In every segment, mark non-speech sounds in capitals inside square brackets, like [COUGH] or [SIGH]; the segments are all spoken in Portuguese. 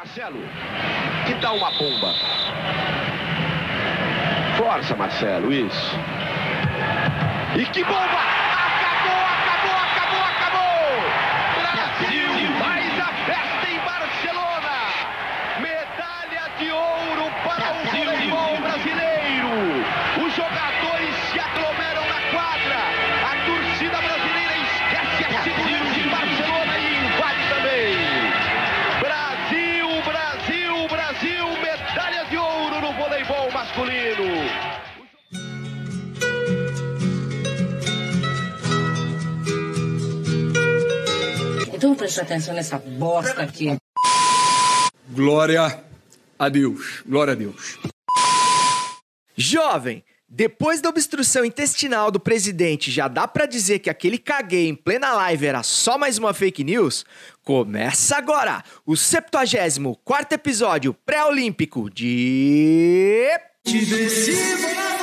Marcelo, que dá uma bomba. Força, Marcelo, isso. E que bomba! Presta atenção nessa bosta aqui. Glória a Deus. Glória a Deus. Jovem, depois da obstrução intestinal do presidente, já dá para dizer que aquele caguei em plena live era só mais uma fake news? Começa agora o 74 episódio pré-olímpico de Divertido!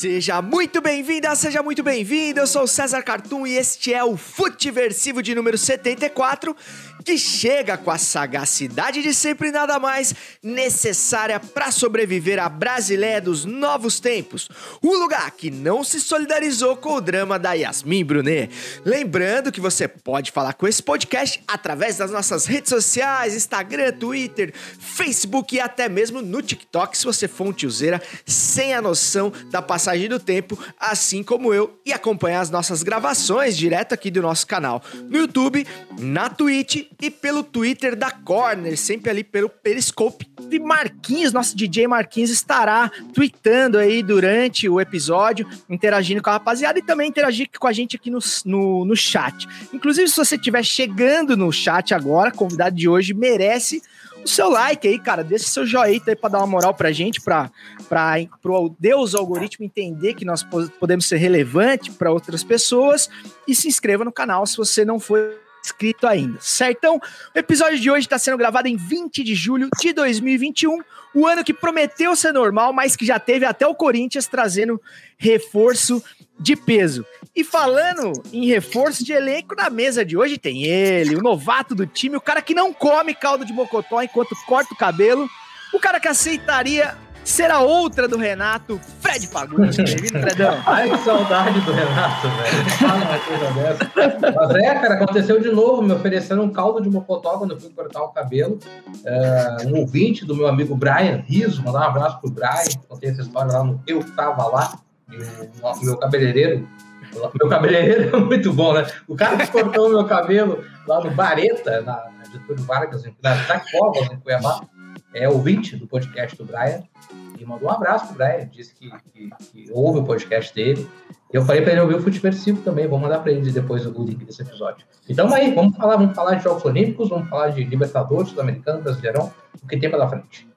Seja muito bem-vinda, seja muito bem-vindo. Eu sou o César Cartoon e este é o Futiversivo de número 74, que chega com a sagacidade de sempre nada mais necessária para sobreviver à Brasileia dos novos tempos. Um lugar que não se solidarizou com o drama da Yasmin Brunet. Lembrando que você pode falar com esse podcast através das nossas redes sociais, Instagram, Twitter, Facebook e até mesmo no TikTok, se você for um tiozeira sem a noção da passagem do tempo, assim como eu, e acompanhar as nossas gravações direto aqui do nosso canal no YouTube, na Twitch e pelo Twitter da Corner, sempre ali pelo Periscope. E Marquinhos, nosso DJ Marquinhos, estará tweetando aí durante o episódio, interagindo com a rapaziada e também interagir com a gente aqui no, no, no chat. Inclusive, se você estiver chegando no chat agora, convidado de hoje merece o seu like aí, cara. Deixa seu joinha aí pra dar uma moral pra gente, pra, pra, pro Deus algoritmo entender que nós podemos ser relevante para outras pessoas. E se inscreva no canal se você não for inscrito ainda, certo? O episódio de hoje está sendo gravado em 20 de julho de 2021, o ano que prometeu ser normal, mas que já teve até o Corinthians trazendo reforço de peso. E falando em reforço de elenco, na mesa de hoje tem ele, o novato do time, o cara que não come caldo de mocotó enquanto corta o cabelo, o cara que aceitaria será outra do Renato, Fred Fagundes. [LAUGHS] Bem-vindo, Fredão. Ai, que saudade do Renato, velho. Fala uma coisa dessa. Mas é, cara, aconteceu de novo, me ofereceram um caldo de mocotó quando eu fui cortar o cabelo. Uh, um ouvinte do meu amigo Brian Riso, mandar um abraço pro Brian, contei essa história lá no Eu Tava Lá, o meu cabeleireiro. Meu cabeleireiro é muito bom, né? O cara que cortou o meu cabelo lá no Bareta, na, Getúlio Vargas, na, na Covas, em Cuiabá, é ouvinte do podcast do Brian e mandou um abraço pro Brian, disse que, que, que ouve o podcast dele. Eu falei para ele ouvir o Futeversivo também, vou mandar para ele depois o link desse episódio. Então aí, vamos falar, vamos falar de Jogos Olímpicos, vamos falar de Libertadores, Sul-Americano, Brasileirão, o que tem pela frente.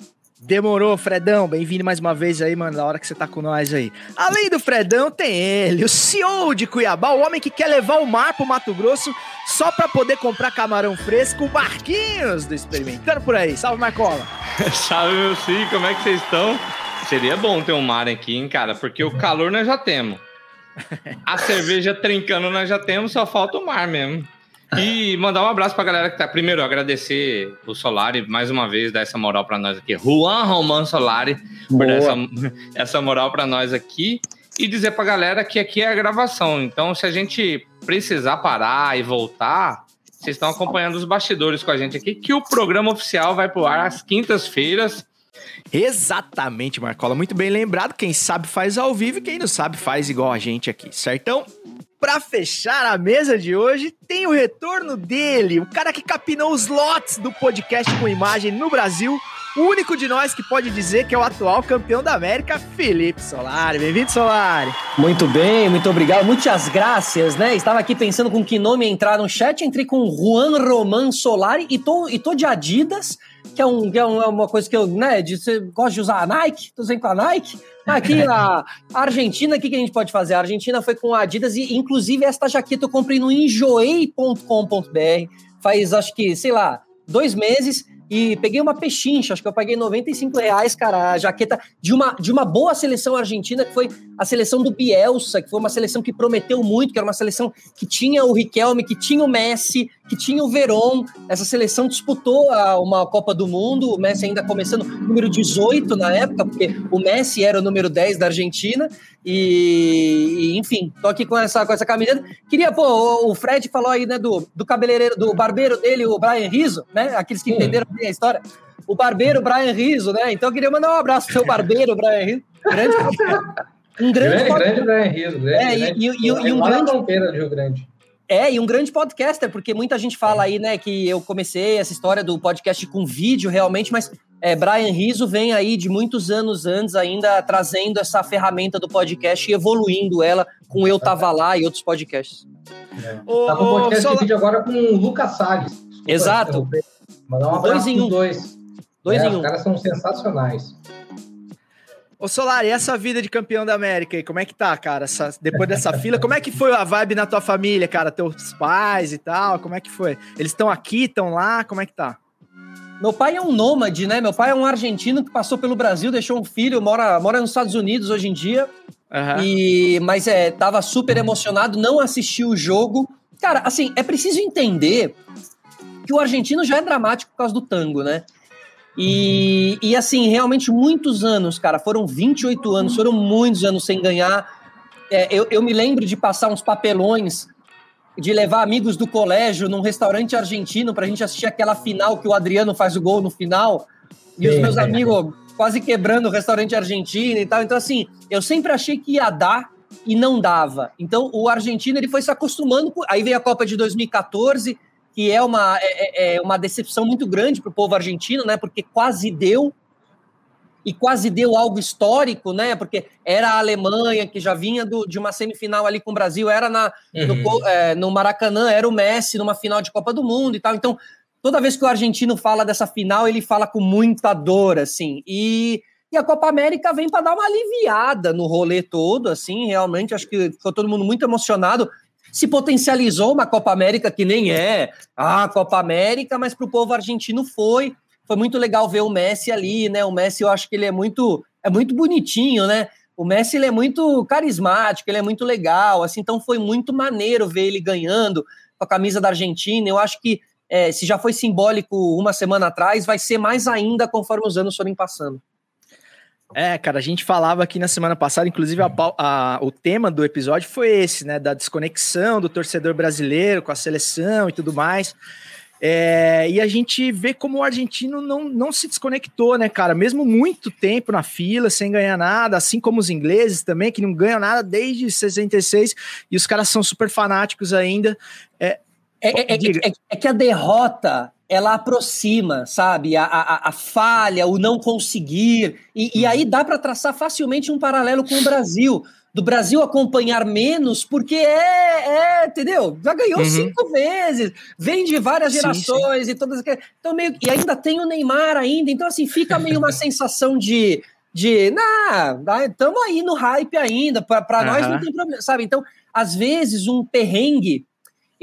Demorou, Fredão. Bem-vindo mais uma vez aí, mano, na hora que você tá com nós aí. Além do Fredão, tem ele, o CEO de Cuiabá, o homem que quer levar o mar pro Mato Grosso só pra poder comprar camarão fresco, o Marquinhos do Experimentando por aí. Salve, Marcola. [LAUGHS] Salve, meu filho, como é que vocês estão? Seria bom ter um mar aqui, hein, cara, porque o calor nós já temos. A cerveja trincando nós já temos, só falta o mar mesmo. E mandar um abraço pra galera que tá. Primeiro, agradecer o Solari mais uma vez, dar essa moral pra nós aqui. Juan Roman Solari, por dar essa, [LAUGHS] essa moral pra nós aqui. E dizer pra galera que aqui é a gravação. Então, se a gente precisar parar e voltar, vocês estão acompanhando os bastidores com a gente aqui, que o programa oficial vai pro ar às quintas-feiras. Exatamente, Marcola. Muito bem lembrado. Quem sabe faz ao vivo e quem não sabe faz igual a gente aqui, certão? Para fechar a mesa de hoje, tem o retorno dele, o cara que capinou os lotes do podcast com imagem no Brasil, o único de nós que pode dizer que é o atual campeão da América, Felipe Solari. Bem-vindo, Solari. Muito bem, muito obrigado. Muitas graças, né? Estava aqui pensando com que nome entrar no chat, entrei com Juan Roman Solari e tô, e tô de Adidas, que é, um, que é, é uma coisa que eu, né, de, você gosta de usar a Nike, tô sempre com a Nike. Aqui a, Argentina, o que, que a gente pode fazer? A Argentina foi com a Adidas e, inclusive, esta jaqueta eu comprei no enjoei.com.br faz, acho que, sei lá, dois meses. E peguei uma pechincha, acho que eu paguei 95 reais, cara, a jaqueta de uma, de uma boa seleção argentina, que foi a seleção do Bielsa, que foi uma seleção que prometeu muito, que era uma seleção que tinha o Riquelme, que tinha o Messi, que tinha o Veron. Essa seleção disputou a, uma Copa do Mundo, o Messi ainda começando número 18 na época, porque o Messi era o número 10 da Argentina, e, e, enfim, tô aqui com essa, com essa camiseta. Queria, pô, o Fred falou aí, né, do, do cabeleireiro, do barbeiro dele, o Brian Rizzo, né? Aqueles que entenderam bem a história. O barbeiro Brian Rizzo, né? Então eu queria mandar um abraço pro seu barbeiro, Brian Rizzo. Grande [LAUGHS] um grande, grande, grande Brian Rizzo. Grande, é, grande, e, e, e, um grande... Do Rio Grande. É, e um grande podcaster, porque muita gente fala aí, né, que eu comecei essa história do podcast com vídeo realmente, mas é, Brian Rizzo vem aí de muitos anos antes ainda trazendo essa ferramenta do podcast e evoluindo ela com Eu Tava Lá e outros podcasts. É. Ô, tá com podcast Sola... de vídeo agora com o Lucas Salles. Desculpa, Exato. Mandar um abraço dois em um. dois. Dois é, em um. Os caras são sensacionais. Ô Solar, e essa vida de campeão da América aí, como é que tá, cara? Essa, depois dessa fila, como é que foi a vibe na tua família, cara? Teus pais e tal, como é que foi? Eles estão aqui, estão lá, como é que tá? Meu pai é um nômade, né? Meu pai é um argentino que passou pelo Brasil, deixou um filho, mora, mora nos Estados Unidos hoje em dia. Uhum. E, mas é, tava super emocionado, não assistiu o jogo. Cara, assim, é preciso entender que o argentino já é dramático por causa do tango, né? E, e assim, realmente muitos anos, cara, foram 28 anos, foram muitos anos sem ganhar. É, eu, eu me lembro de passar uns papelões de levar amigos do colégio num restaurante argentino para a gente assistir aquela final que o Adriano faz o gol no final. E os meus amigos quase quebrando o restaurante argentino e tal. Então, assim, eu sempre achei que ia dar e não dava. Então, o argentino ele foi se acostumando. Com... Aí veio a Copa de 2014, que é uma, é, é, é uma decepção muito grande para o povo argentino, né? Porque quase deu e quase deu algo histórico, né? Porque era a Alemanha que já vinha do, de uma semifinal ali com o Brasil, era na, uhum. no, é, no, Maracanã, era o Messi numa final de Copa do Mundo e tal. Então, toda vez que o argentino fala dessa final, ele fala com muita dor, assim. E, e a Copa América vem para dar uma aliviada no rolê todo, assim. Realmente, acho que ficou todo mundo muito emocionado. Se potencializou uma Copa América que nem é a Copa América, mas para o povo argentino foi foi muito legal ver o Messi ali, né? O Messi, eu acho que ele é muito, é muito bonitinho, né? O Messi ele é muito carismático, ele é muito legal, assim, então foi muito maneiro ver ele ganhando com a camisa da Argentina. Eu acho que é, se já foi simbólico uma semana atrás, vai ser mais ainda conforme os anos forem passando. É, cara, a gente falava aqui na semana passada, inclusive a, a, o tema do episódio foi esse, né? Da desconexão do torcedor brasileiro com a seleção e tudo mais. É, e a gente vê como o argentino não, não se desconectou, né, cara? Mesmo muito tempo na fila, sem ganhar nada, assim como os ingleses também, que não ganham nada desde 66, e os caras são super fanáticos ainda. É, é, é, é, é que a derrota ela aproxima, sabe? A, a, a, falha, o não conseguir. E, e aí dá para traçar facilmente um paralelo com o Brasil do Brasil acompanhar menos, porque é, é entendeu? Já ganhou uhum. cinco vezes, vem de várias gerações sim, sim. e todas aquelas. Então, meio, e ainda tem o Neymar ainda, então assim, fica meio uma [LAUGHS] sensação de. De, nah, estamos aí no hype ainda, para uhum. nós não tem problema, sabe? Então, às vezes, um perrengue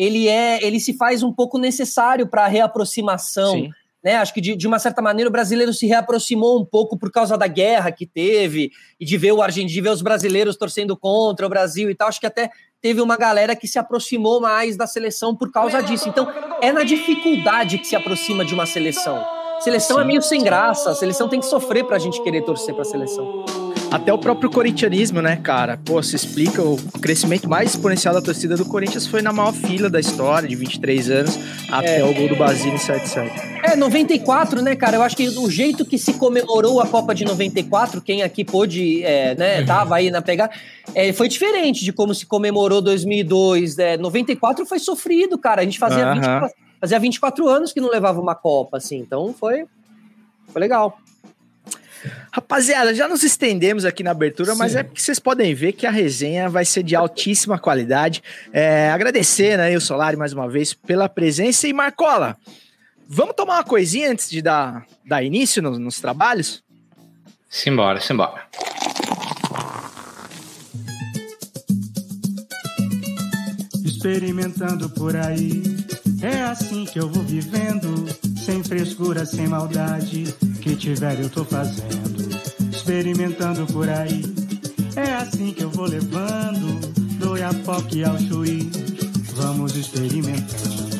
ele é ele se faz um pouco necessário para a reaproximação Sim né? Acho que de, de, uma certa maneira o brasileiro se reaproximou um pouco por causa da guerra que teve e de ver o argentino, de ver os brasileiros torcendo contra o Brasil e tal. Acho que até teve uma galera que se aproximou mais da seleção por causa disso. Então, é na dificuldade que se aproxima de uma seleção. Seleção Sim. é meio sem graça, a seleção tem que sofrer para a gente querer torcer para a seleção. Até o próprio corintianismo, né, cara? Pô, se explica o crescimento mais exponencial da torcida do Corinthians foi na maior fila da história, de 23 anos, até é. o gol do Basile 7-7. É, 94, né, cara? Eu acho que o jeito que se comemorou a Copa de 94, quem aqui pôde, é, né, uhum. tava aí na pegada, é, foi diferente de como se comemorou 2002. É, 94 foi sofrido, cara. A gente fazia, uhum. 24, fazia 24 anos que não levava uma Copa, assim. Então foi, foi legal. Rapaziada, já nos estendemos aqui na abertura, Sim. mas é porque vocês podem ver que a resenha vai ser de altíssima qualidade. É, agradecer, né, o Solari mais uma vez pela presença e Marcola. Vamos tomar uma coisinha antes de dar, dar início nos, nos trabalhos? Simbora, simbora. Experimentando por aí, é assim que eu vou vivendo Sem frescura, sem maldade, que tiver eu tô fazendo, experimentando por aí. É assim que eu vou levando, do Iapoque ao Chuí, vamos experimentando.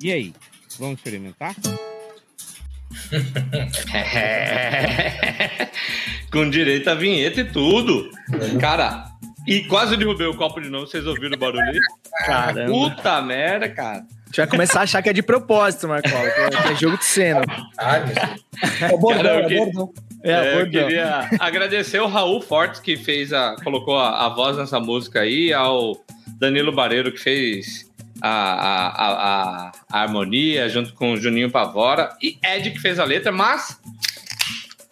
E aí, vamos experimentar? [LAUGHS] Com direito à vinheta e tudo. Cara, e quase derrubei o copo de novo, vocês ouviram o barulho? Caramba. Puta merda, cara. A gente vai começar a achar que é de propósito, Marcola, que é- é jogo de cena. Ai, meu É o bordão, Cara, é bordão. É, É, eu queria agradecer o Raul Fortes, que fez a. colocou a, a voz nessa música aí, ao Danilo Bareiro, que fez a, a- a harmonia junto com o Juninho Pavora, e Ed, que fez a letra, mas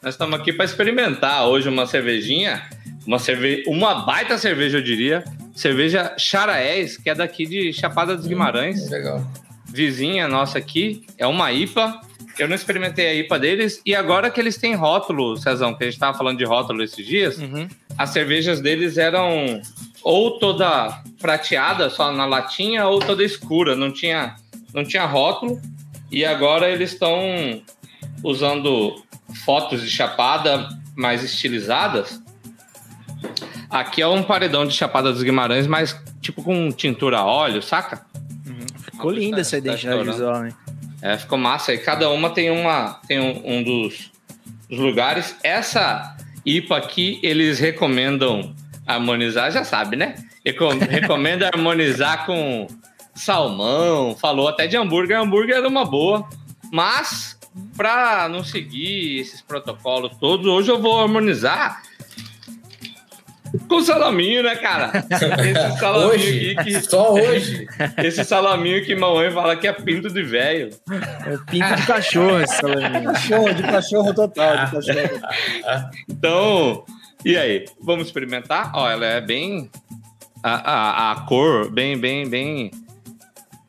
nós estamos aqui para experimentar hoje uma cervejinha, uma, cerve... uma baita cerveja, eu diria. Cerveja Charaés, que é daqui de Chapada dos Guimarães Legal. vizinha nossa aqui, é uma IPA. Eu não experimentei a IPA deles. E agora que eles têm rótulo, Cezão, que a gente tava falando de rótulo esses dias, Uhum. as cervejas deles eram ou toda prateada, só na latinha, ou toda escura. Não tinha, não tinha rótulo. E agora eles estão usando fotos de chapada mais estilizadas. Aqui é um paredão de Chapada dos Guimarães, mas tipo com tintura a óleo, saca? Ficou linda essa Tá identidade visual, hein? É, ficou massa. E cada uma tem uma tem um, um dos, dos lugares. Essa IPA aqui, eles recomendam harmonizar, já sabe, né? Recom [LAUGHS] recomenda harmonizar com salmão, falou até de hambúrguer. Hambúrguer era uma boa. Mas, para não seguir esses protocolos todos, hoje eu vou harmonizar com salaminho, né, cara? Esse [LAUGHS] salaminho Hoje, aqui que só hoje. [LAUGHS] esse salaminho que mamãe fala que é pinto de velho. É pinto de cachorro esse salaminho. Cachorro, de cachorro total, de cachorro. [LAUGHS] Então, e aí? Vamos experimentar? Ó, ela é bem. A, a, a cor, bem, bem, bem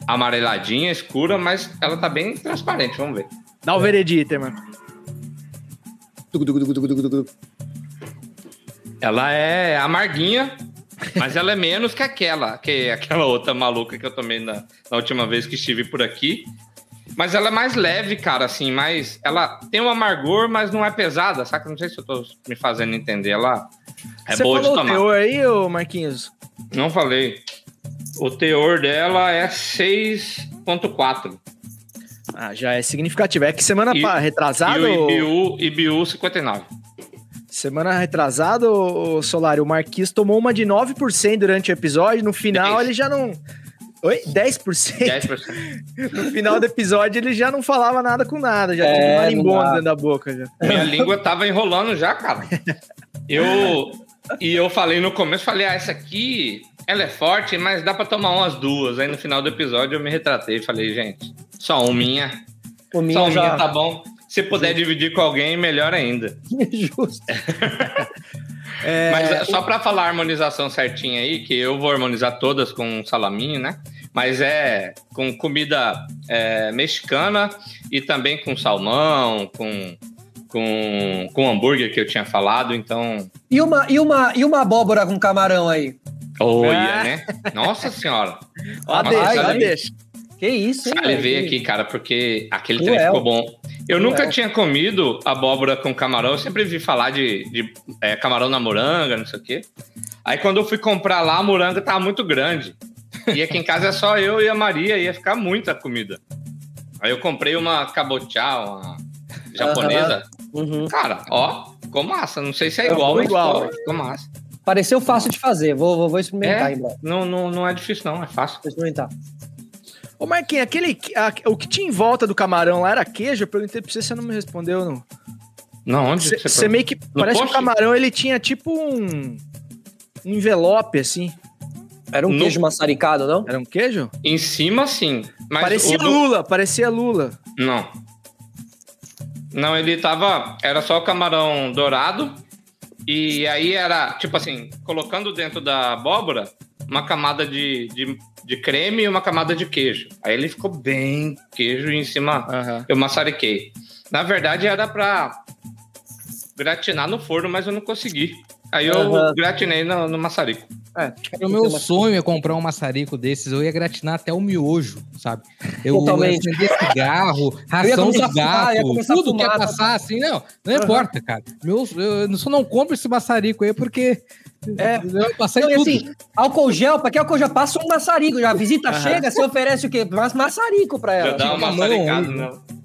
amareladinha, escura, mas ela tá bem transparente. Vamos ver. Dá o veredito, mano. Ela é amarguinha, mas ela é menos que aquela, que aquela outra maluca que eu tomei na, na última vez que estive por aqui. Mas ela é mais leve, cara, assim, mais. Ela tem um amargor, mas não é pesada, saca? Não sei se eu tô me fazendo entender. Ela é Você boa de falou o tomar. teor aí, ô Marquinhos? Não falei. O teor dela é 6,4. Ah, já é significativo. É que semana E- retrasada, E o IBU, IBU 59. Semana retrasada, o Solário, o Marquinhos tomou uma de 9% durante o episódio. No final, Dez. ele já não. Oi? 10%? 10%. No final do episódio, ele já não falava nada com nada. Já É, tinha um marimbondo dá. dentro da boca. Já. Minha língua tava enrolando já, cara. Eu. E eu falei no começo, falei, ah, essa aqui, ela é forte, mas dá pra tomar umas duas. Aí no final do episódio eu me retratei, falei, gente, só uma minha. O Só minha uma minha já... tá bom. Se puder dividir com alguém, melhor ainda. [LAUGHS] Justo. [LAUGHS] É, Mas só pra falar a harmonização certinha aí, que eu vou harmonizar todas com salaminho, né? Mas é com comida é, mexicana e também com salmão, com, com, com hambúrguer que eu tinha falado, então. E uma, e, uma, e uma abóbora com camarão aí? Olha, Ah. né? Nossa senhora. [LAUGHS] ó, deixa, deixa. Que isso, hein? Velho? aqui, cara, porque aquele trem ficou bom. Eu nunca tinha comido abóbora com camarão, eu sempre vi falar de, de é, camarão na moranga, não sei o quê. Aí quando eu fui comprar lá, a moranga tava muito grande. E aqui em casa é só eu e a Maria, ia ficar muita comida. Aí eu comprei uma cabotiá, uma japonesa. Uhum. Cara, ó, ficou massa. Não sei se é igual, mas igual. ficou, ficou massa. Pareceu fácil de fazer. Vou, vou, vou experimentar É. breve. Não, não, não é difícil, não, é fácil. Vou experimentar. Ô, Marquinhos, aquele, a- o que tinha em volta do camarão lá era queijo? Eu perguntei pra você, você não me respondeu. Não. Não, onde Você, você meio que. Parece que post? o camarão ele tinha tipo um. Um envelope assim. Era um No- queijo maçaricado, não? Era um queijo? Em cima, sim. Mas parecia do- Lula, parecia Lula. Não. Não, ele tava. Era só o camarão dourado. E aí era, tipo assim, colocando dentro da abóbora uma camada de, de, de creme e uma camada de queijo. Aí ele ficou bem queijo e em cima Aham. eu maçariquei. Na verdade era pra gratinar no forno, mas eu não consegui. Aí eu gratinei no, no maçarico. É, o meu sonho é comprar um maçarico desses. Eu ia gratinar até o miojo, sabe? Eu Totalmente. ia acender cigarro, [LAUGHS] ração ia gato, começar a tudo que ia passar assim, não. Não importa, cara. Meu, eu só não compro esse maçarico aí porque É. eu passei Não, tudo. assim, álcool gel, pra que álcool gel? Passa um maçarico. Já a visita chega, você oferece o quê? Mas maçarico pra Já ela. dá uma maçaricada, não.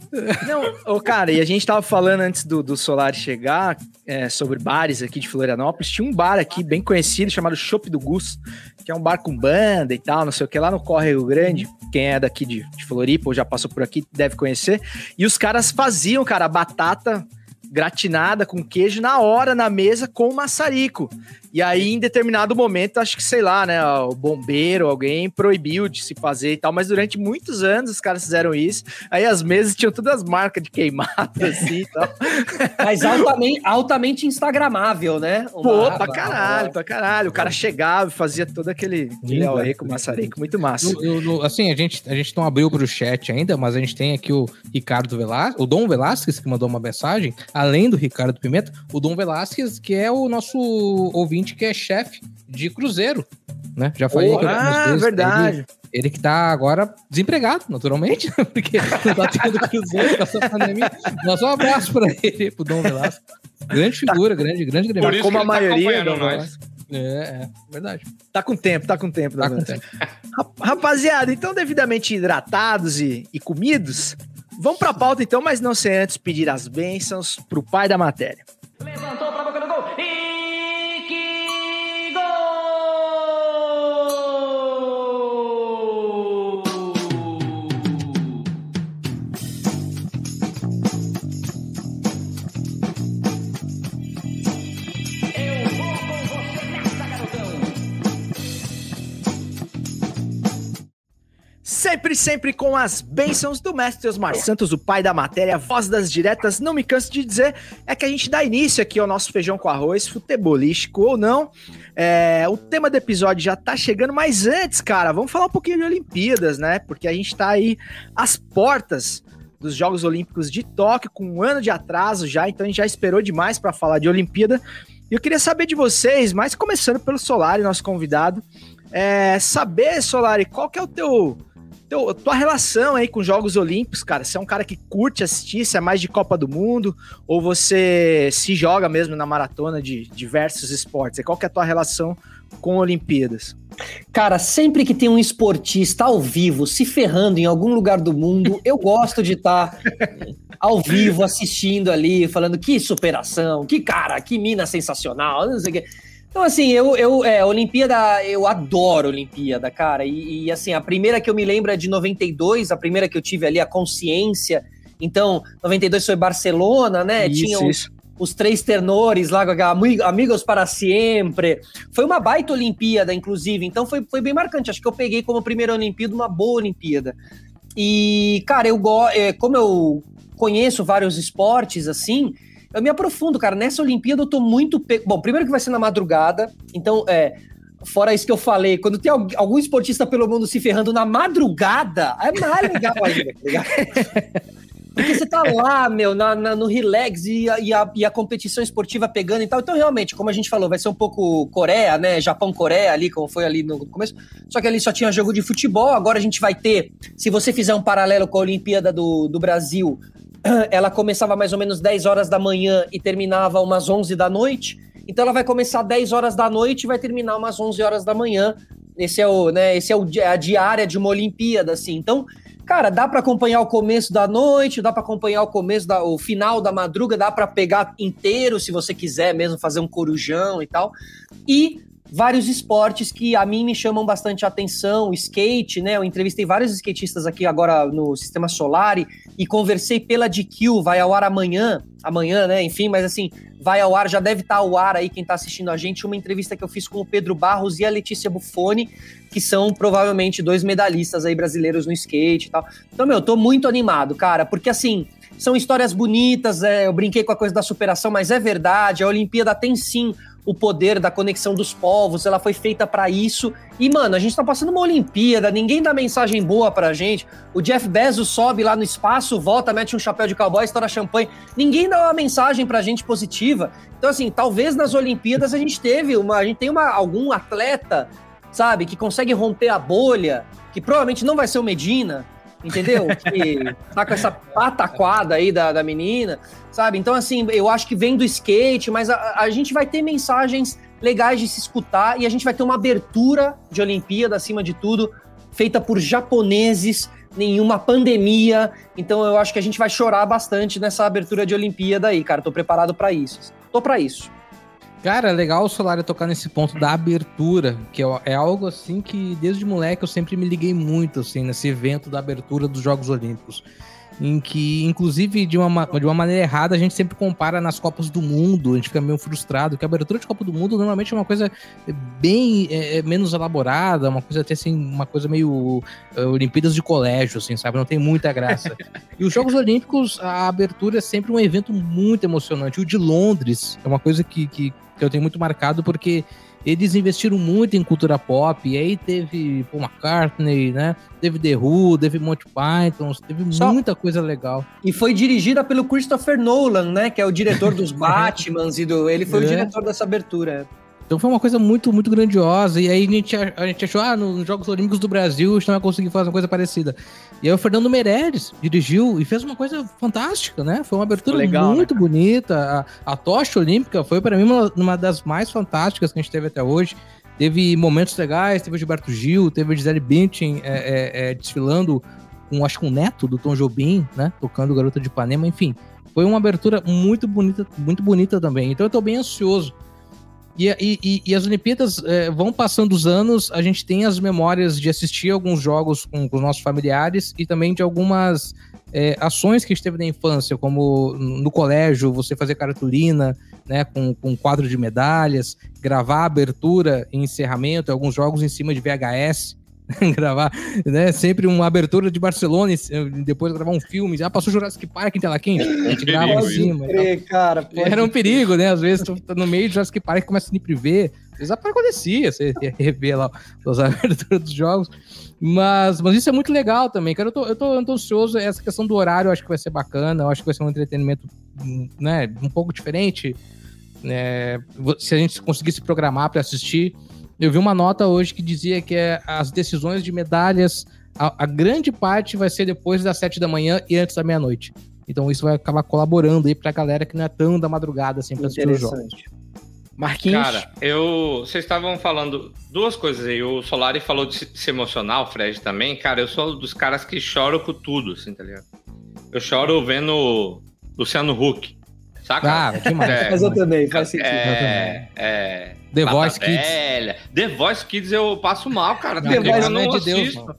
Não, ô, cara, e a gente tava falando antes do, do Solar chegar é, sobre bares aqui de Florianópolis. Tinha um bar aqui bem conhecido chamado Chopp do Gus, que é um bar com banda e tal, não sei o que, lá no Córrego Grande. Quem é daqui de, de Floripa ou já passou por aqui deve conhecer. E os caras faziam, cara, batata gratinada com queijo na hora na mesa com maçarico. E aí, em determinado momento, acho que, sei lá, né, o bombeiro, alguém proibiu de se fazer e tal, mas durante muitos anos os caras fizeram isso. Aí as mesas tinham todas as marcas de queimado, [LAUGHS] assim e tal. Mas altamente, altamente instagramável, né? Pô, Uma- pra caralho, pra caralho. O cara chegava e fazia todo aquele auê com maçarico, muito massa. No- no- no- assim, a gente, a gente não abriu pro chat ainda, mas a gente tem aqui o Ricardo Velasquez, o Dom Velasquez, que mandou uma mensagem, além do Ricardo Pimenta, o Dom Velasquez, que é o nosso ouvinte que é chefe de Cruzeiro, né? Já falei Oh, Ah, vezes, verdade. Ele, ele que tá agora desempregado, naturalmente, [LAUGHS] porque não tá tendo Cruzeiro com essa pandemia. Mas um abraço pra ele, pro Dom Velasquez. Grande figura, grande, grande Por isso como que a tá maioria acompanhando do- nós. É, é, verdade. Tá com tempo, tá com tempo. Tá com. Rap- Rapaziada, então devidamente hidratados e, e comidos, vamos pra pauta então, mas não sem antes pedir as bênçãos pro pai da matéria. Sempre, sempre com as bênçãos do mestre Osmar Santos, o pai da matéria, voz das diretas. Não me canso de dizer, é que a gente dá início aqui ao nosso feijão com arroz, futebolístico ou não. É, o tema do episódio já tá chegando, mas antes, cara, vamos falar um pouquinho de Olimpíadas, né? Porque a gente tá aí às portas dos Jogos Olímpicos de Tóquio, com um ano de atraso já, então a gente já esperou demais para falar de Olimpíada. E eu queria saber de vocês, mas começando pelo Solari, nosso convidado, é, saber, Solari, qual que é o teu teu, tua relação aí com os Jogos Olímpicos, cara? Você é um cara que curte assistir, você é mais de Copa do Mundo, ou você se joga mesmo na maratona de diversos esportes? E qual que é a tua relação com Olimpíadas? Cara, sempre que tem um esportista ao vivo se ferrando em algum lugar do mundo, [LAUGHS] eu gosto de estar ao vivo assistindo ali, falando que superação, que cara, que mina sensacional, não sei o quê. Então, assim, eu, eu é, Olimpíada, eu adoro Olimpíada, cara. E, e, assim, a primeira que eu me lembro é de 92, a primeira que eu tive ali a consciência. Então, 92 foi Barcelona, né? Tinha os, os três tenores lá, com aquela "Ami- Amigos para Sempre. Foi uma baita Olimpíada, inclusive. Então, foi, foi bem marcante. Acho que eu peguei como primeira Olimpíada uma boa Olimpíada. E, cara, eu gosto. Como eu conheço vários esportes, assim, eu me aprofundo, cara. Nessa Olimpíada eu tô muito. Pe... Bom, primeiro que vai ser na madrugada, então, é. Fora isso que eu falei, quando tem al- algum esportista pelo mundo se ferrando na madrugada, é mais legal ainda, tá ligado? [LAUGHS] Porque você tá lá, meu, na, na- no relax e a, e, a, e a competição esportiva pegando e tal. Então, realmente, como a gente falou, vai ser um pouco Coreia, né? Japão-Coreia ali, como foi ali no começo. Só que ali só tinha jogo de futebol. Agora a gente vai ter, se você fizer um paralelo com a Olimpíada do, do Brasil, [CLEARS THROAT] ela começava mais ou menos 10 horas da manhã e terminava umas 11 da noite. Então ela vai começar 10 horas da noite e vai terminar umas 11 horas da manhã. Esse é o, né, esse é o a diária de uma Olimpíada assim. Então, cara, dá para acompanhar o começo da noite, dá para acompanhar o começo da o final da madruga, dá para pegar inteiro se você quiser mesmo fazer um corujão e tal. E vários esportes que a mim me chamam bastante atenção, skate, né? Eu entrevistei vários skatistas aqui agora no Sistema Solar e, conversei pela DQ, vai ao ar amanhã, amanhã, né? Enfim, mas assim, vai ao ar, já deve estar ao ar aí quem tá assistindo a gente, uma entrevista que eu fiz com o Pedro Barros e a Letícia Buffoni, que são provavelmente dois medalhistas aí brasileiros no skate e tal. Então, meu, eu tô muito animado, cara, porque assim, são histórias bonitas, é, eu brinquei com a coisa da superação, mas é verdade, a Olimpíada tem sim o poder da conexão dos povos, ela foi feita para isso. E, mano, a gente tá passando uma Olimpíada, ninguém dá mensagem boa pra gente. O Jeff Bezos sobe lá no espaço, volta, mete um chapéu de cowboy, estoura champanhe. Ninguém dá uma mensagem pra gente positiva. Então, assim, talvez nas Olimpíadas a gente teve uma. A gente tem uma, algum atleta, sabe, que consegue romper a bolha, que provavelmente não vai ser o Medina, entendeu? Que tá com essa pataquada aí da, da menina, sabe? Então, assim, eu acho que vem do skate, mas a, a gente vai ter mensagens legais de se escutar e a gente vai ter uma abertura de Olimpíada, acima de tudo, feita por japoneses, nenhuma pandemia. Então, eu acho que a gente vai chorar bastante nessa abertura de Olimpíada aí, cara. Tô preparado para isso. Tô para isso. Cara, é legal o Solari tocar nesse ponto da abertura, que é, é algo assim que desde moleque eu sempre me liguei muito, assim, nesse evento da abertura dos Jogos Olímpicos. Em que, inclusive, de uma, de uma maneira errada, a gente sempre compara nas Copas do Mundo, a gente fica meio frustrado, que a abertura de Copa do Mundo normalmente é uma coisa bem é, é menos elaborada, uma coisa até assim, uma coisa meio uh, Olimpíadas de colégio, assim, sabe? Não tem muita graça. e os Jogos Olímpicos, a abertura é sempre um evento muito emocionante. O de Londres é uma coisa que, que que eu tenho muito marcado, porque eles investiram muito em cultura pop, e aí teve Paul McCartney, né? Teve The Who, teve Monty Python, teve Só... muita coisa legal. E foi dirigida pelo Christopher Nolan, né? Que é o diretor dos [LAUGHS] Batmans e do. Ele foi é. o diretor dessa abertura. Então foi uma coisa muito, muito grandiosa. E aí a gente, a gente achou, ah, nos Jogos Olímpicos do Brasil a gente não vai conseguir fazer uma coisa parecida. E aí o Fernando Meirelles dirigiu e fez uma coisa fantástica, né? Foi uma abertura Legal, muito né, bonita. A, a, tocha olímpica foi para mim uma, uma, das mais fantásticas que a gente teve até hoje. Teve momentos legais, teve o Gilberto Gil, teve a Gisele Bündchen é, é, é, desfilando com, acho que um neto do Tom Jobim, né? Tocando Garota de Ipanema, enfim. Foi uma abertura muito bonita, muito bonita também. Então eu tô bem ansioso e, e, e, as Olimpíadas é, vão passando os anos, a gente tem as memórias de assistir alguns jogos com, com os nossos familiares e também de algumas é, ações que a gente teve na infância, como no colégio, você fazer cartolina, né, com, com quadro de medalhas, gravar abertura e encerramento, alguns jogos em cima de VHS. [LAUGHS] gravar, né? Sempre uma abertura de Barcelona e depois gravar um filme. Já passou Jurassic Park em tela quente? A gente grava acima. cara, Era um perigo, né? Às vezes tu tá no meio de Jurassic Park e começa a sempre ver. Às vezes acontecia, você rever lá as [LAUGHS] aberturas dos jogos. Mas, mas isso é muito legal também, cara. Eu tô, eu, tô, eu tô ansioso. Essa questão do horário eu acho que vai ser bacana. Eu acho que vai ser um entretenimento né, um pouco diferente. né se a gente conseguir se programar para assistir. Eu vi uma nota hoje que dizia que é, as decisões de medalhas, a, a, grande parte vai ser depois das sete da manhã e antes da meia-noite. Então isso vai acabar colaborando aí pra galera que não é tão da madrugada assim pra assistir os jogos. Marquinhos? Cara, eu. Vocês estavam falando duas coisas aí. O Solari falou de se emocionar, o Fred também. Cara, eu sou dos caras que choram com tudo, assim, tá ligado? Eu choro vendo Luciano Huck. Saca? Ah, demais. É, Mas eu também, faz sentido. É, é, The Voice Kids. Velha. The Voice Kids eu passo mal, cara. The Voice não é de Deus, mano.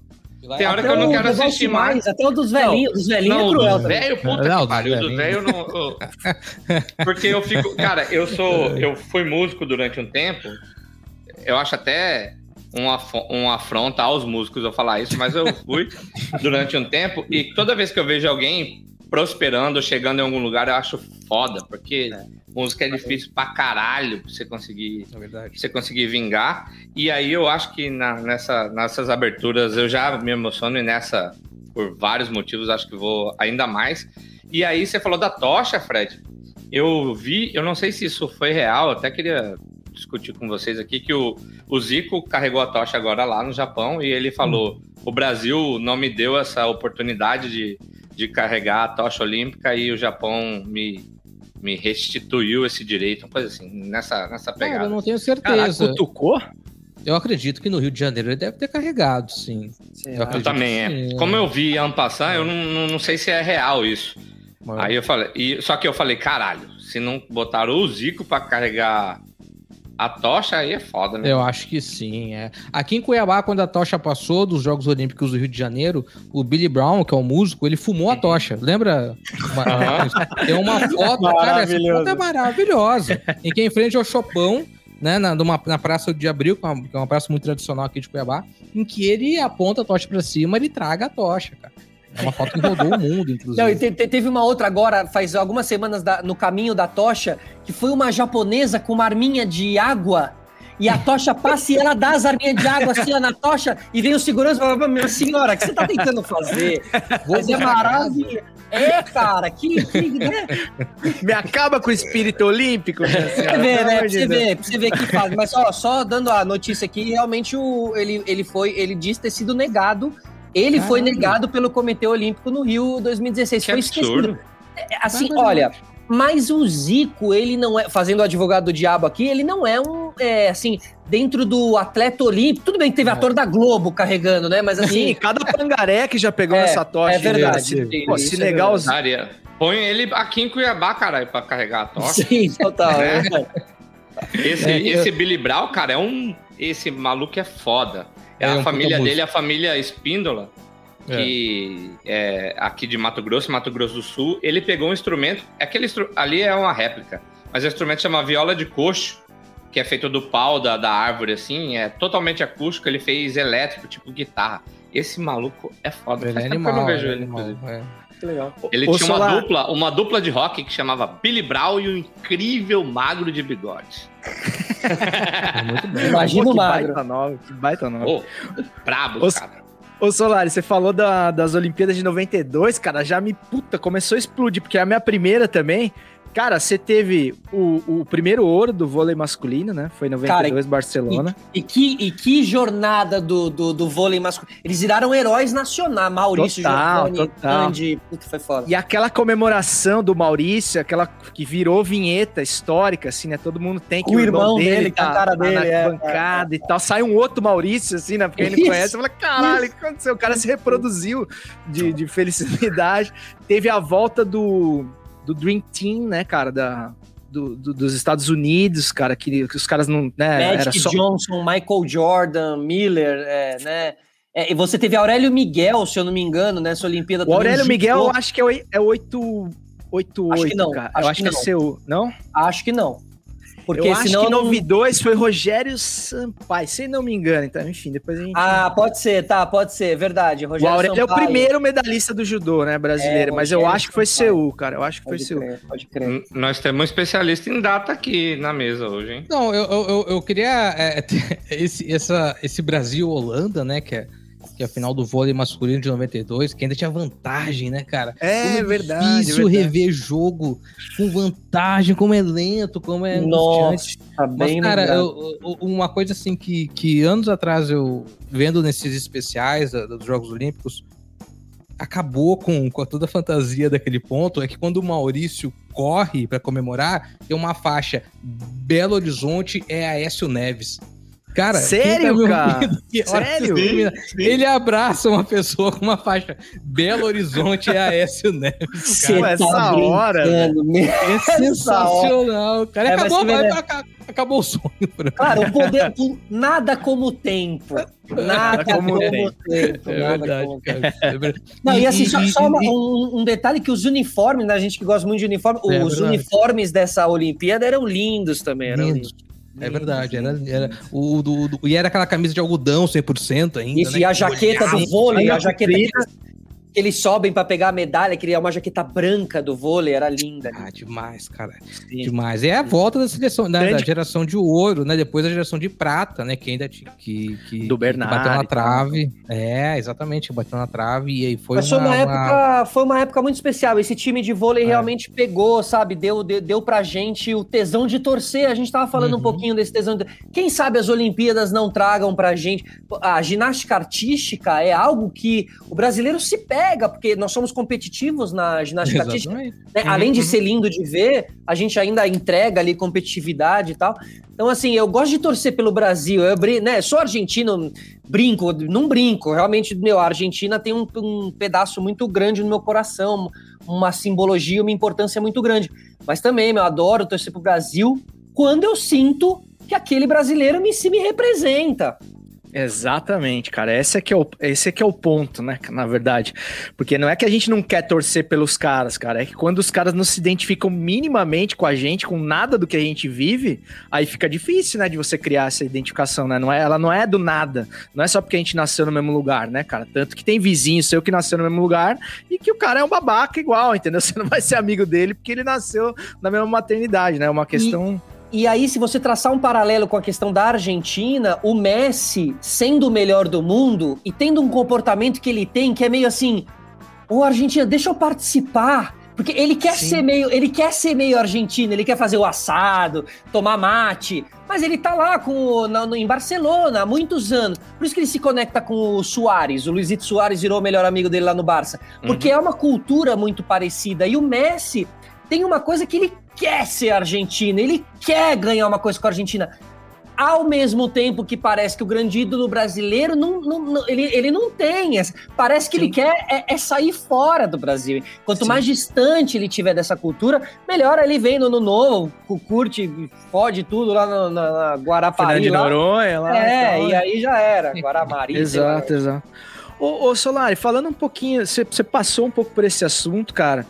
Tem hora que eu não quero assistir mais. mais. Até o dos velhinhos. Dos velhinhos não, é cruel. velho, puta não, que pariu. Do velho não. Eu... [LAUGHS] Porque eu fico. Cara, eu sou. Eu fui músico durante um tempo. Eu acho até uma, uma afronta aos músicos eu falar isso, mas eu fui durante um tempo. E toda vez que eu vejo alguém prosperando, chegando em algum lugar, eu acho foda, porque é. música é difícil pra caralho pra você conseguir, é pra você conseguir vingar. E aí eu acho que na, nessa, nessas aberturas eu já me emociono e nessa, por vários motivos, acho que vou ainda mais. E aí você falou da tocha, Fred. Eu vi, eu não sei se isso foi real, até queria discutir com vocês aqui que o, o Zico carregou a tocha agora lá no Japão e ele falou: hum. o Brasil não me deu essa oportunidade de de carregar a tocha olímpica e o Japão me, me restituiu esse direito, uma coisa assim, nessa, nessa pegada. Cara, eu não tenho certeza. Caraca, cutucou? Eu acredito que no Rio de Janeiro ele deve ter carregado, sim. Eu, eu também é. Como eu vi ano passado, eu não, não, não, sei se é real isso. Mas... Aí eu falei, e, só que eu falei, caralho, se não botaram o Zico para carregar a tocha aí é foda, né? Eu acho que sim, é. Aqui em Cuiabá, quando a tocha passou dos Jogos Olímpicos do Rio de Janeiro, o Billy Brown, que é o músico, ele fumou a tocha. Lembra? Uma, [LAUGHS] tem uma foto, cara, essa foto é maravilhosa. Em que é em frente ao Chopão, né, na, numa, na Praça de Abril, que é, uma, que é uma praça muito tradicional aqui de Cuiabá, em que ele aponta a tocha para cima, ele traga a tocha, cara. É uma foto que rodou o mundo, inclusive. Não, e te- te- teve uma outra agora, faz algumas semanas da- no caminho da tocha, que foi uma japonesa com uma arminha de água. E a tocha passa e ela dá as arminhas de água assim ó, na tocha, e vem o segurança e fala: Minha senhora, o que você tá tentando fazer? Mas é maravilha. É, cara, que. que né? Me acaba com o espírito olímpico, minha Pra senhora, você ver, pelo né? Pra você ver, pra você ver que faz. Mas ó, só dando a notícia aqui, realmente o, ele, ele foi, ele diz ter sido negado. Ele foi Caralho. negado pelo Comitê Olímpico no Rio 2016. Que foi absurdo. É, Assim, olha, mas o Zico, ele não é, fazendo o advogado do diabo aqui, ele não é um, é, assim, dentro do atleta olímpico. Tudo bem que teve ator da Globo carregando, né? Mas Sim, assim. cada pangaré que já pegou [LAUGHS] É, nessa tocha. é verdade. Se, pô, se é negar os. Põe ele aqui em Cuiabá, caralho, pra carregar a tocha. Sim, total. [LAUGHS] É. é verdade. Esse, É, eu- esse Billy Brown, cara, é um. Esse maluco é foda. É, É a um família dele, a família Espíndola, que é. aqui de Mato Grosso, Mato Grosso do Sul. Ele pegou um instrumento. Aquele instru- ali é uma réplica, mas o instrumento chama viola de coxo, que é feito do pau da, da árvore, assim. É totalmente acústico. Ele fez elétrico, tipo guitarra. Esse maluco é foda. Ele Faz é que eu animal. não vejo é ele, animal, inclusive. é. Que legal. Ele Ô, tinha uma Solar. dupla, uma dupla de rock que chamava Billy Brown e o incrível magro de bigode. [LAUGHS] É muito bom. Imagina o magro. baita nome, que baita nome. Ô, brabo, Os- cara. Ô, Solari, você falou da- das Olimpíadas de 92, cara, já me, puta, começou a explodir, porque é a minha primeira também. Cara, você teve o, o primeiro ouro do vôlei masculino, né? Foi em 92, Barcelona. E que, e que jornada do, do, do vôlei masculino. Eles viraram heróis nacionais. Maurício Total, Giovanni, total. Andy, puta, foi foda. E aquela comemoração do Maurício, aquela que virou vinheta histórica, assim, né? Todo mundo tem que O irmão dele, com a cara dele, na é, bancada e tal. Sai um outro Maurício, assim, né? Porque ele Isso. conhece. Fala, caralho, o que aconteceu? O cara se reproduziu de, de felicidade. Teve a volta do, do Dream Team, né, cara? Da, do- do- dos Estados Unidos, cara, que, que os caras não. Né, era Magic só. Johnson, Michael Jordan, Miller, é, né? É, e você teve Aurélio Miguel, se eu não me engano, nessa Olimpíada. O Aurélio Miguel, eu acho que é é 8. 8, Acho 8 que não, cara. acho eu acho que que, é seu. Não? Acho que não. Porque eu acho senão que não- 92 foi Rogério Sampaio, se não me engano. Então, enfim, depois a gente. Ah, pode ser, tá, pode ser, verdade. o Rogério Aurélio é o Sampaio. primeiro medalhista do judô, né, brasileiro. É, mas eu acho que foi Sampaio. Seul, cara. Eu acho que foi Pode Seul. crer, pode crer. Nós temos um especialista em data aqui na mesa hoje, hein? Não, eu, eu, eu- eu queria é, [LAUGHS] ter esse, essa, esse Brasil-Holanda, né? Que é, que é a final do vôlei masculino de 92, que ainda tinha vantagem, né, cara? É Como verdade, difícil verdade. rever jogo com vantagem, como é lento, como é. Nossa, tá Mas, bem cara, lembrado. eu- eu- uma coisa assim que, que anos atrás eu, vendo nesses especiais da- dos Jogos Olímpicos, acabou com, com toda a fantasia daquele ponto, é que quando o Maurício corre pra comemorar, tem uma faixa Belo Horizonte é Aécio Neves. Cara, quem Sério, me cara? Sério? que termina, Ele abraça uma pessoa com uma faixa Belo Horizonte é Aécio Neves. Cara. essa tá hora, meu. [LAUGHS] É sensacional, cara. É, acabou, vai- né? aca- acabou o sonho. pra. Cara, o poder. o- nada como o tempo. Nada como tempo. tempo. É nada verdade, como cara. É. Não, e, assim, só, só uma- um, um detalhe que os uniformes, né, a gente que gosta muito de uniforme, É os verdade. uniformes dessa Olimpíada eram lindos também. Eram Lindo. lindos. É verdade, era, era o do, do- e era aquela camisa de algodão 100% ainda, Isso, né? e a jaqueta do vôlei, a jaqueta eles sobem pra pegar a medalha, que é uma jaqueta branca do vôlei, era linda. Ah, demais, cara. Demais. É a volta da seleção, da, da geração de ouro, né? Depois a geração de prata, né? Que ainda tinha. Que, que, Do que Bernard bateu na tal. trave. É, exatamente, bateu na trave e aí foi Mas foi uma, uma, uma- época, foi uma época muito especial. Esse time de vôlei É. realmente pegou, sabe? Deu, deu, deu pra gente o tesão de torcer. A gente tava falando um Uhum. pouquinho desse tesão. De... Quem sabe as Olimpíadas não tragam pra gente. A ginástica artística é algo que o brasileiro se pega, porque nós somos competitivos na ginástica [LAUGHS] artística. Né? Uhum, Além de ser lindo de ver, a gente ainda entrega ali competitividade e tal. Então, assim, eu gosto de torcer pelo Brasil. Eu né, sou argentino, brinco, não brinco. Realmente, meu, a Argentina tem um, um pedaço muito grande no meu coração, uma simbologia, uma importância muito grande. Mas também, meu, eu adoro torcer pro Brasil quando eu sinto que aquele brasileiro me, se me representa. Exatamente, cara. Esse é, que é o, esse é que é o ponto, né? Na verdade. Porque não é que a gente não quer torcer pelos caras, cara. É que quando os caras não se identificam minimamente com a gente, com nada do que a gente vive, aí fica difícil, né? De você criar essa identificação, né? Não é, ela não é do nada. Não é só porque a gente nasceu no mesmo lugar, né, cara? Tanto que tem vizinho seu que nasceu no mesmo lugar e que o cara é um babaca igual, entendeu? [LAUGHS] Você não vai ser amigo dele porque ele nasceu na mesma maternidade, né? É uma questão. E... E aí, se você traçar um paralelo com a questão da Argentina, o Messi, sendo o melhor do mundo e tendo um comportamento que ele tem, que é meio assim: Ô Argentina, deixa eu participar. Porque ele quer Sim. ser meio, ele quer ser meio argentino, ele quer fazer o assado, tomar mate, mas ele tá lá com o, na, no, em Barcelona há muitos anos. Por isso que ele se conecta com o Soares. O Luizito Soares virou o melhor amigo dele lá no Barça. Porque uhum. é uma cultura muito parecida. E o Messi tem uma coisa que ele quer ser argentino, ele quer ganhar uma coisa com a Argentina. Ao mesmo tempo que parece que o grande ídolo brasileiro não, não, não ele, ele não tem. Parece que Sim. ele quer é, é, sair fora do Brasil. Quanto Sim. mais distante ele tiver dessa cultura, melhor ele vem no, no novo, curte, fode tudo lá na, na, na Guarapari. Lá. Noronha, lá. É, então, e aí já era. Guaramari. [LAUGHS] exato, exato. Ô, ô, Solari, falando um pouquinho, você passou um pouco por esse assunto, cara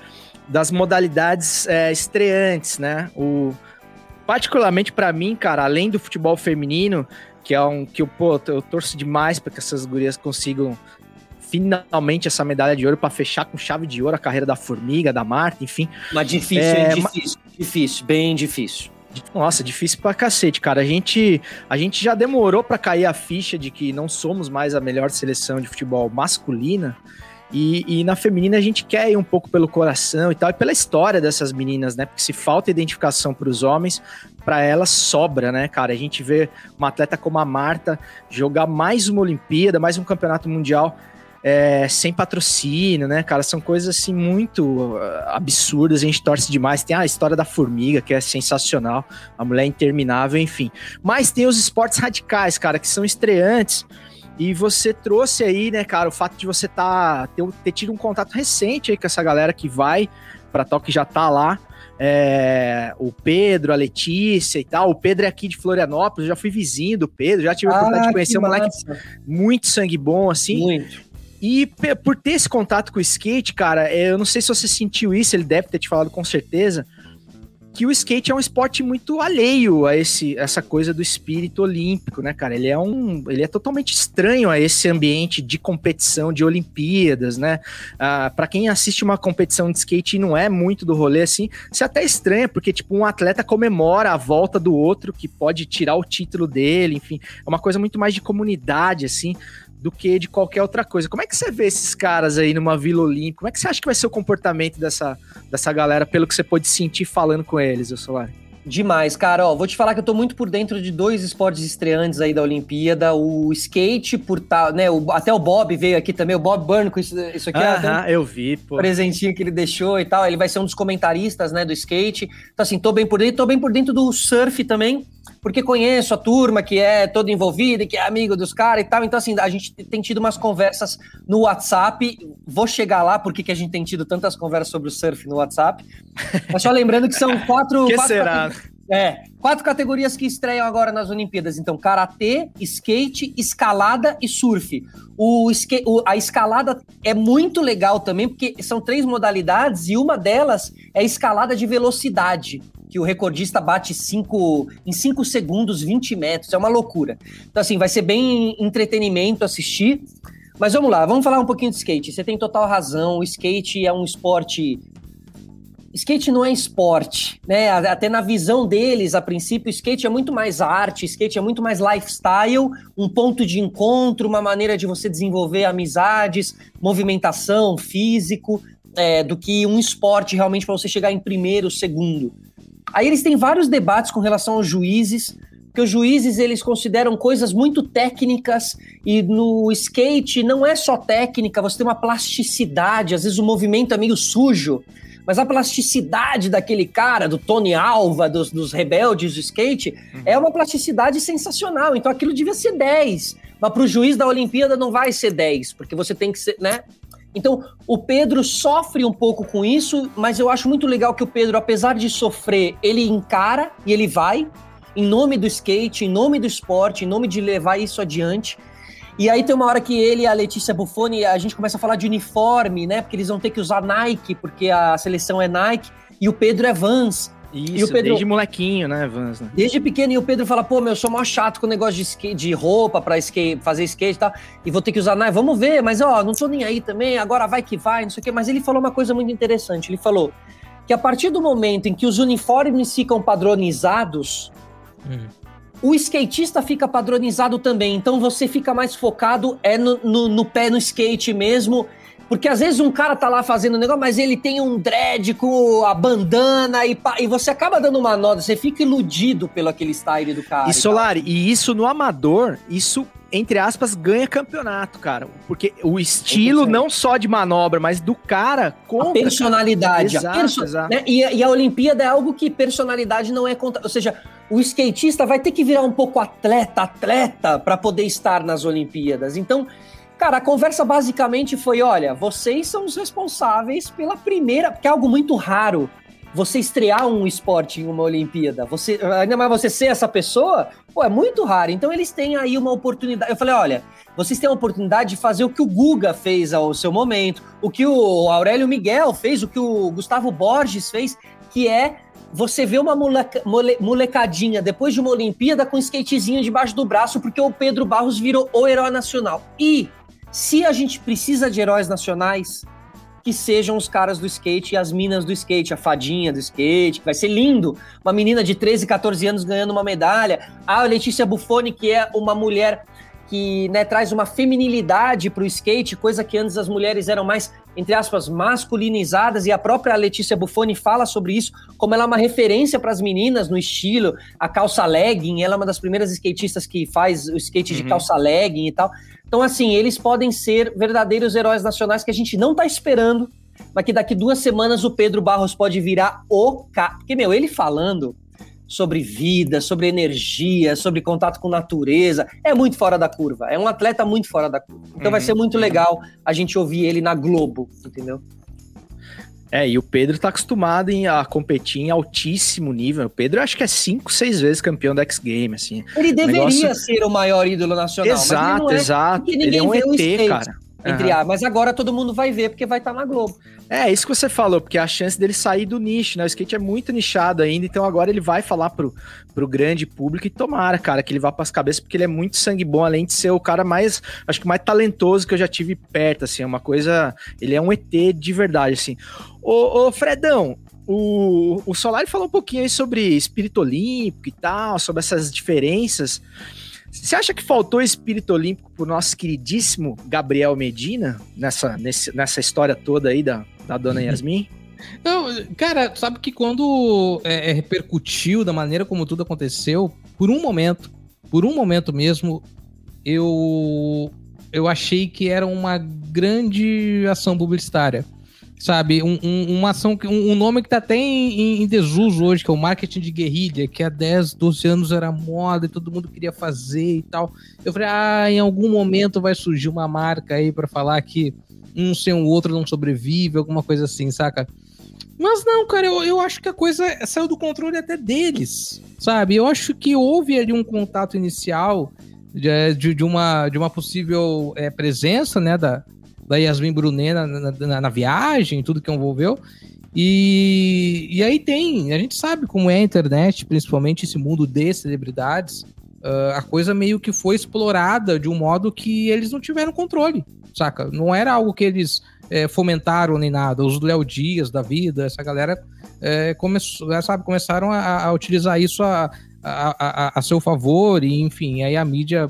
das modalidades é, estreantes, né? O, particularmente para mim, cara, além do futebol feminino, que é um que eu, pô, eu torço demais para que essas gurias consigam finalmente essa medalha de ouro para fechar com chave de ouro a carreira da Formiga, da Marta, enfim. Mas difícil, é, difícil, ma... difícil, bem difícil. Nossa, difícil pra cacete, cara. A gente, a gente já demorou para cair a ficha de que não somos mais a melhor seleção de futebol masculina. E, e, na feminina a gente quer ir um pouco pelo coração e tal, e pela história dessas meninas, né? Porque se falta identificação para os homens, para elas sobra, né, cara? A gente vê uma atleta como a Marta jogar mais uma Olimpíada, mais um campeonato mundial é, sem patrocínio, né, cara? São coisas assim muito ah, absurdas, a gente torce demais. Tem a história da formiga, que é sensacional, a mulher interminável, enfim. Mas tem os esportes radicais, cara, que são estreantes e você trouxe aí, né, cara, o fato de você tá, ter, ter tido um contato recente aí com essa galera que vai para Tóquio já tá lá. É, o Pedro, a Letícia e tal. O Pedro é aqui de Florianópolis, já fui vizinho do Pedro, já tive a oportunidade de ah, conhecer um moleque muito sangue bom, assim. Muito. E por ter esse contato com o skate, cara, eu não sei se você sentiu isso, ele deve ter te falado com certeza que o skate é um esporte muito alheio a esse, essa coisa do espírito olímpico, né, cara? Ele é um, ele é totalmente estranho a esse ambiente de competição de Olimpíadas, né? Ah, para quem assiste uma competição de skate e não é muito do rolê assim, você até estranha, porque tipo um atleta comemora a volta do outro que pode tirar o título dele, enfim, é uma coisa muito mais de comunidade assim do que de qualquer outra coisa. Como é que você vê esses caras aí numa Vila Olímpica? Como é que você acha que vai ser o comportamento dessa, dessa galera, pelo que você pode sentir falando com eles, o Solar? Demais, cara. Ó, vou te falar que eu tô muito por dentro de dois esportes estreantes aí da Olimpíada. O skate, por tal, né? O, até o Bob veio aqui também, o Bob Byrne com isso, isso aqui. Ah, eu vi, pô. Presentinho que ele deixou e tal. Ele vai ser um dos comentaristas, né, do skate. Então, assim, tô bem por dentro. Tô bem por dentro do surf também porque conheço a turma que é toda envolvida e que é amigo dos caras e tal. Então, assim, a gente tem tido umas conversas no WhatsApp. Vou chegar lá porque que a gente tem tido tantas conversas sobre o surf no WhatsApp. Mas só lembrando que são quatro. [LAUGHS] que quatro será? É, quatro categorias que estreiam agora nas Olimpíadas. Então, karatê, skate, escalada e surf. O, o, a escalada é muito legal também, porque são três modalidades e uma delas é escalada de velocidade que o recordista bate cinco, em 5 segundos 20 metros. É uma loucura. Então, assim, vai ser bem entretenimento assistir. Mas vamos lá, vamos falar um pouquinho de skate. Você tem total razão, o skate é um esporte. Skate não é esporte, né? Até na visão deles, a princípio, skate é muito mais arte, skate é muito mais lifestyle, um ponto de encontro, uma maneira de você desenvolver amizades, movimentação, físico, é, do que um esporte realmente para você chegar em primeiro, segundo. Aí eles têm vários debates com relação aos juízes, que os juízes eles consideram coisas muito técnicas e no skate não é só técnica, você tem uma plasticidade, às vezes o movimento é meio sujo, mas a plasticidade daquele cara, do Tony Alva, dos, dos rebeldes do skate, uhum. é uma plasticidade sensacional. Então aquilo devia ser 10. Mas para o juiz da Olimpíada não vai ser 10, porque você tem que ser, né? Então, o Pedro sofre um pouco com isso, mas eu acho muito legal que o Pedro, apesar de sofrer, ele encara e ele vai, em nome do skate, em nome do esporte, em nome de levar isso adiante. E aí tem uma hora que ele e a Letícia Buffoni, a gente começa a falar de uniforme, né? Porque eles vão ter que usar Nike, porque a seleção é Nike, e o Pedro é Vans. Isso, E o Pedro- desde molequinho, né, Vans? né? Desde pequeno, e o Pedro fala, pô, meu, eu sou mó chato com o negócio de, skate, de roupa pra skate, fazer skate e tal, e vou ter que usar Nike, vamos ver, mas ó, não tô nem aí também, agora vai que vai, não sei o quê. Mas ele falou uma coisa muito interessante, ele falou que a partir do momento em que os uniformes ficam padronizados, o skatista fica padronizado também, então você fica mais focado é no, no- no pé no skate mesmo, porque às vezes um cara tá lá fazendo um negócio, mas ele tem um dread com a bandana e, pá, e você acaba dando uma nota, você fica iludido pelo aquele style do cara. E e Solari, e isso no amador, isso, entre aspas, ganha campeonato, cara. Porque o estilo 100%. não só de manobra, mas do cara tal. conta. a personalidade. Exato, a perso- exato. né? E, a- e a Olimpíada é algo que personalidade não é conta. Ou seja, o skatista vai ter que virar um pouco atleta, atleta, para poder estar nas Olimpíadas. Então, cara, a conversa basicamente foi: olha, vocês são os responsáveis pela primeira, porque é algo muito raro. Você estrear um esporte em uma Olimpíada, você, ainda mais você ser essa pessoa, pô, é muito raro. Então eles têm aí uma oportunidade. Eu falei, olha, vocês têm a oportunidade de fazer o que o Guga fez ao seu momento, o que o Aurélio Miguel fez, o que o Gustavo Borges fez, que é você ver uma moleca- mole- molecadinha depois de uma Olimpíada com um skatezinho debaixo do braço, porque o Pedro Barros virou o herói nacional. E se a gente precisa de heróis nacionais, que sejam os caras do skate e as minas do skate, a fadinha do skate, que vai ser lindo. Uma menina de 13, 14 anos ganhando uma medalha. A Letícia Buffoni, que é uma mulher que né, traz uma feminilidade para o skate, coisa que antes as mulheres eram mais, entre aspas, masculinizadas, e a própria Letícia Buffoni fala sobre isso, como ela é uma referência para as meninas no estilo, a calça legging, ela é uma das primeiras skatistas que faz o skate de Uhum. calça legging e tal. Então, assim, eles podem ser verdadeiros heróis nacionais que a gente não tá esperando, mas que daqui duas semanas o Pedro Barros pode virar o cara. Porque, meu, ele falando sobre vida, sobre energia, sobre contato com natureza, é muito fora da curva. É um atleta muito fora da curva. Então vai Uhum. ser muito legal a gente ouvir ele na Globo, entendeu? É, e o Pedro tá acostumado em- a competir em altíssimo nível. O Pedro acho que é cinco, seis vezes campeão da X Game, assim. Ele deveria negócio- ser o maior ídolo nacional. exato, é, exato. Ele é um ET, cara. Entre Aham. a, mas agora todo mundo vai ver porque vai estar na Globo. É, isso que você falou, porque a chance dele sair do nicho, né? O skate é muito nichado ainda, então agora ele vai falar pro, pro grande público e tomara, cara, que ele vá pras cabeças, porque ele é muito sangue bom, além de ser o cara mais, acho que mais talentoso que eu já tive perto, assim, é uma coisa, ele é um ET de verdade, assim. Ô, ô Fredão, o, o Solari falou um pouquinho aí sobre espírito olímpico e tal, sobre essas diferenças. Você acha que faltou espírito olímpico pro nosso queridíssimo Gabriel Medina nessa, nesse- nessa história toda aí da, da dona Yasmin? Não, cara, sabe que quando é, é, repercutiu da maneira como tudo aconteceu, por um momento, por um momento mesmo, eu eu achei que era uma grande ação publicitária. Sabe, um- um- uma ação, que- um, um nome que tá até em, em desuso hoje, que é o marketing de guerrilha, que há 10, 12 anos era moda e todo mundo queria fazer e tal. Eu falei, ah, em algum momento vai surgir uma marca aí pra falar que um sem o outro não sobrevive, alguma coisa assim, saca? Mas não, cara, eu, eu acho que a coisa saiu do controle até deles, sabe? Eu acho que houve ali um contato inicial de, de, de uma, de uma possível é, presença, né, da, da Yasmin Brunet na, na, na- na viagem, tudo que envolveu. E, e aí tem, a gente sabe como é a internet, principalmente esse mundo de celebridades, ah, a coisa meio que foi explorada de um modo que eles não tiveram controle, saca? Não era algo que eles é, fomentaram nem nada. Os Léo Dias da vida, essa galera é, começou, é, sabe, começaram a, a utilizar isso a, a, a, a seu favor, e enfim, aí a mídia,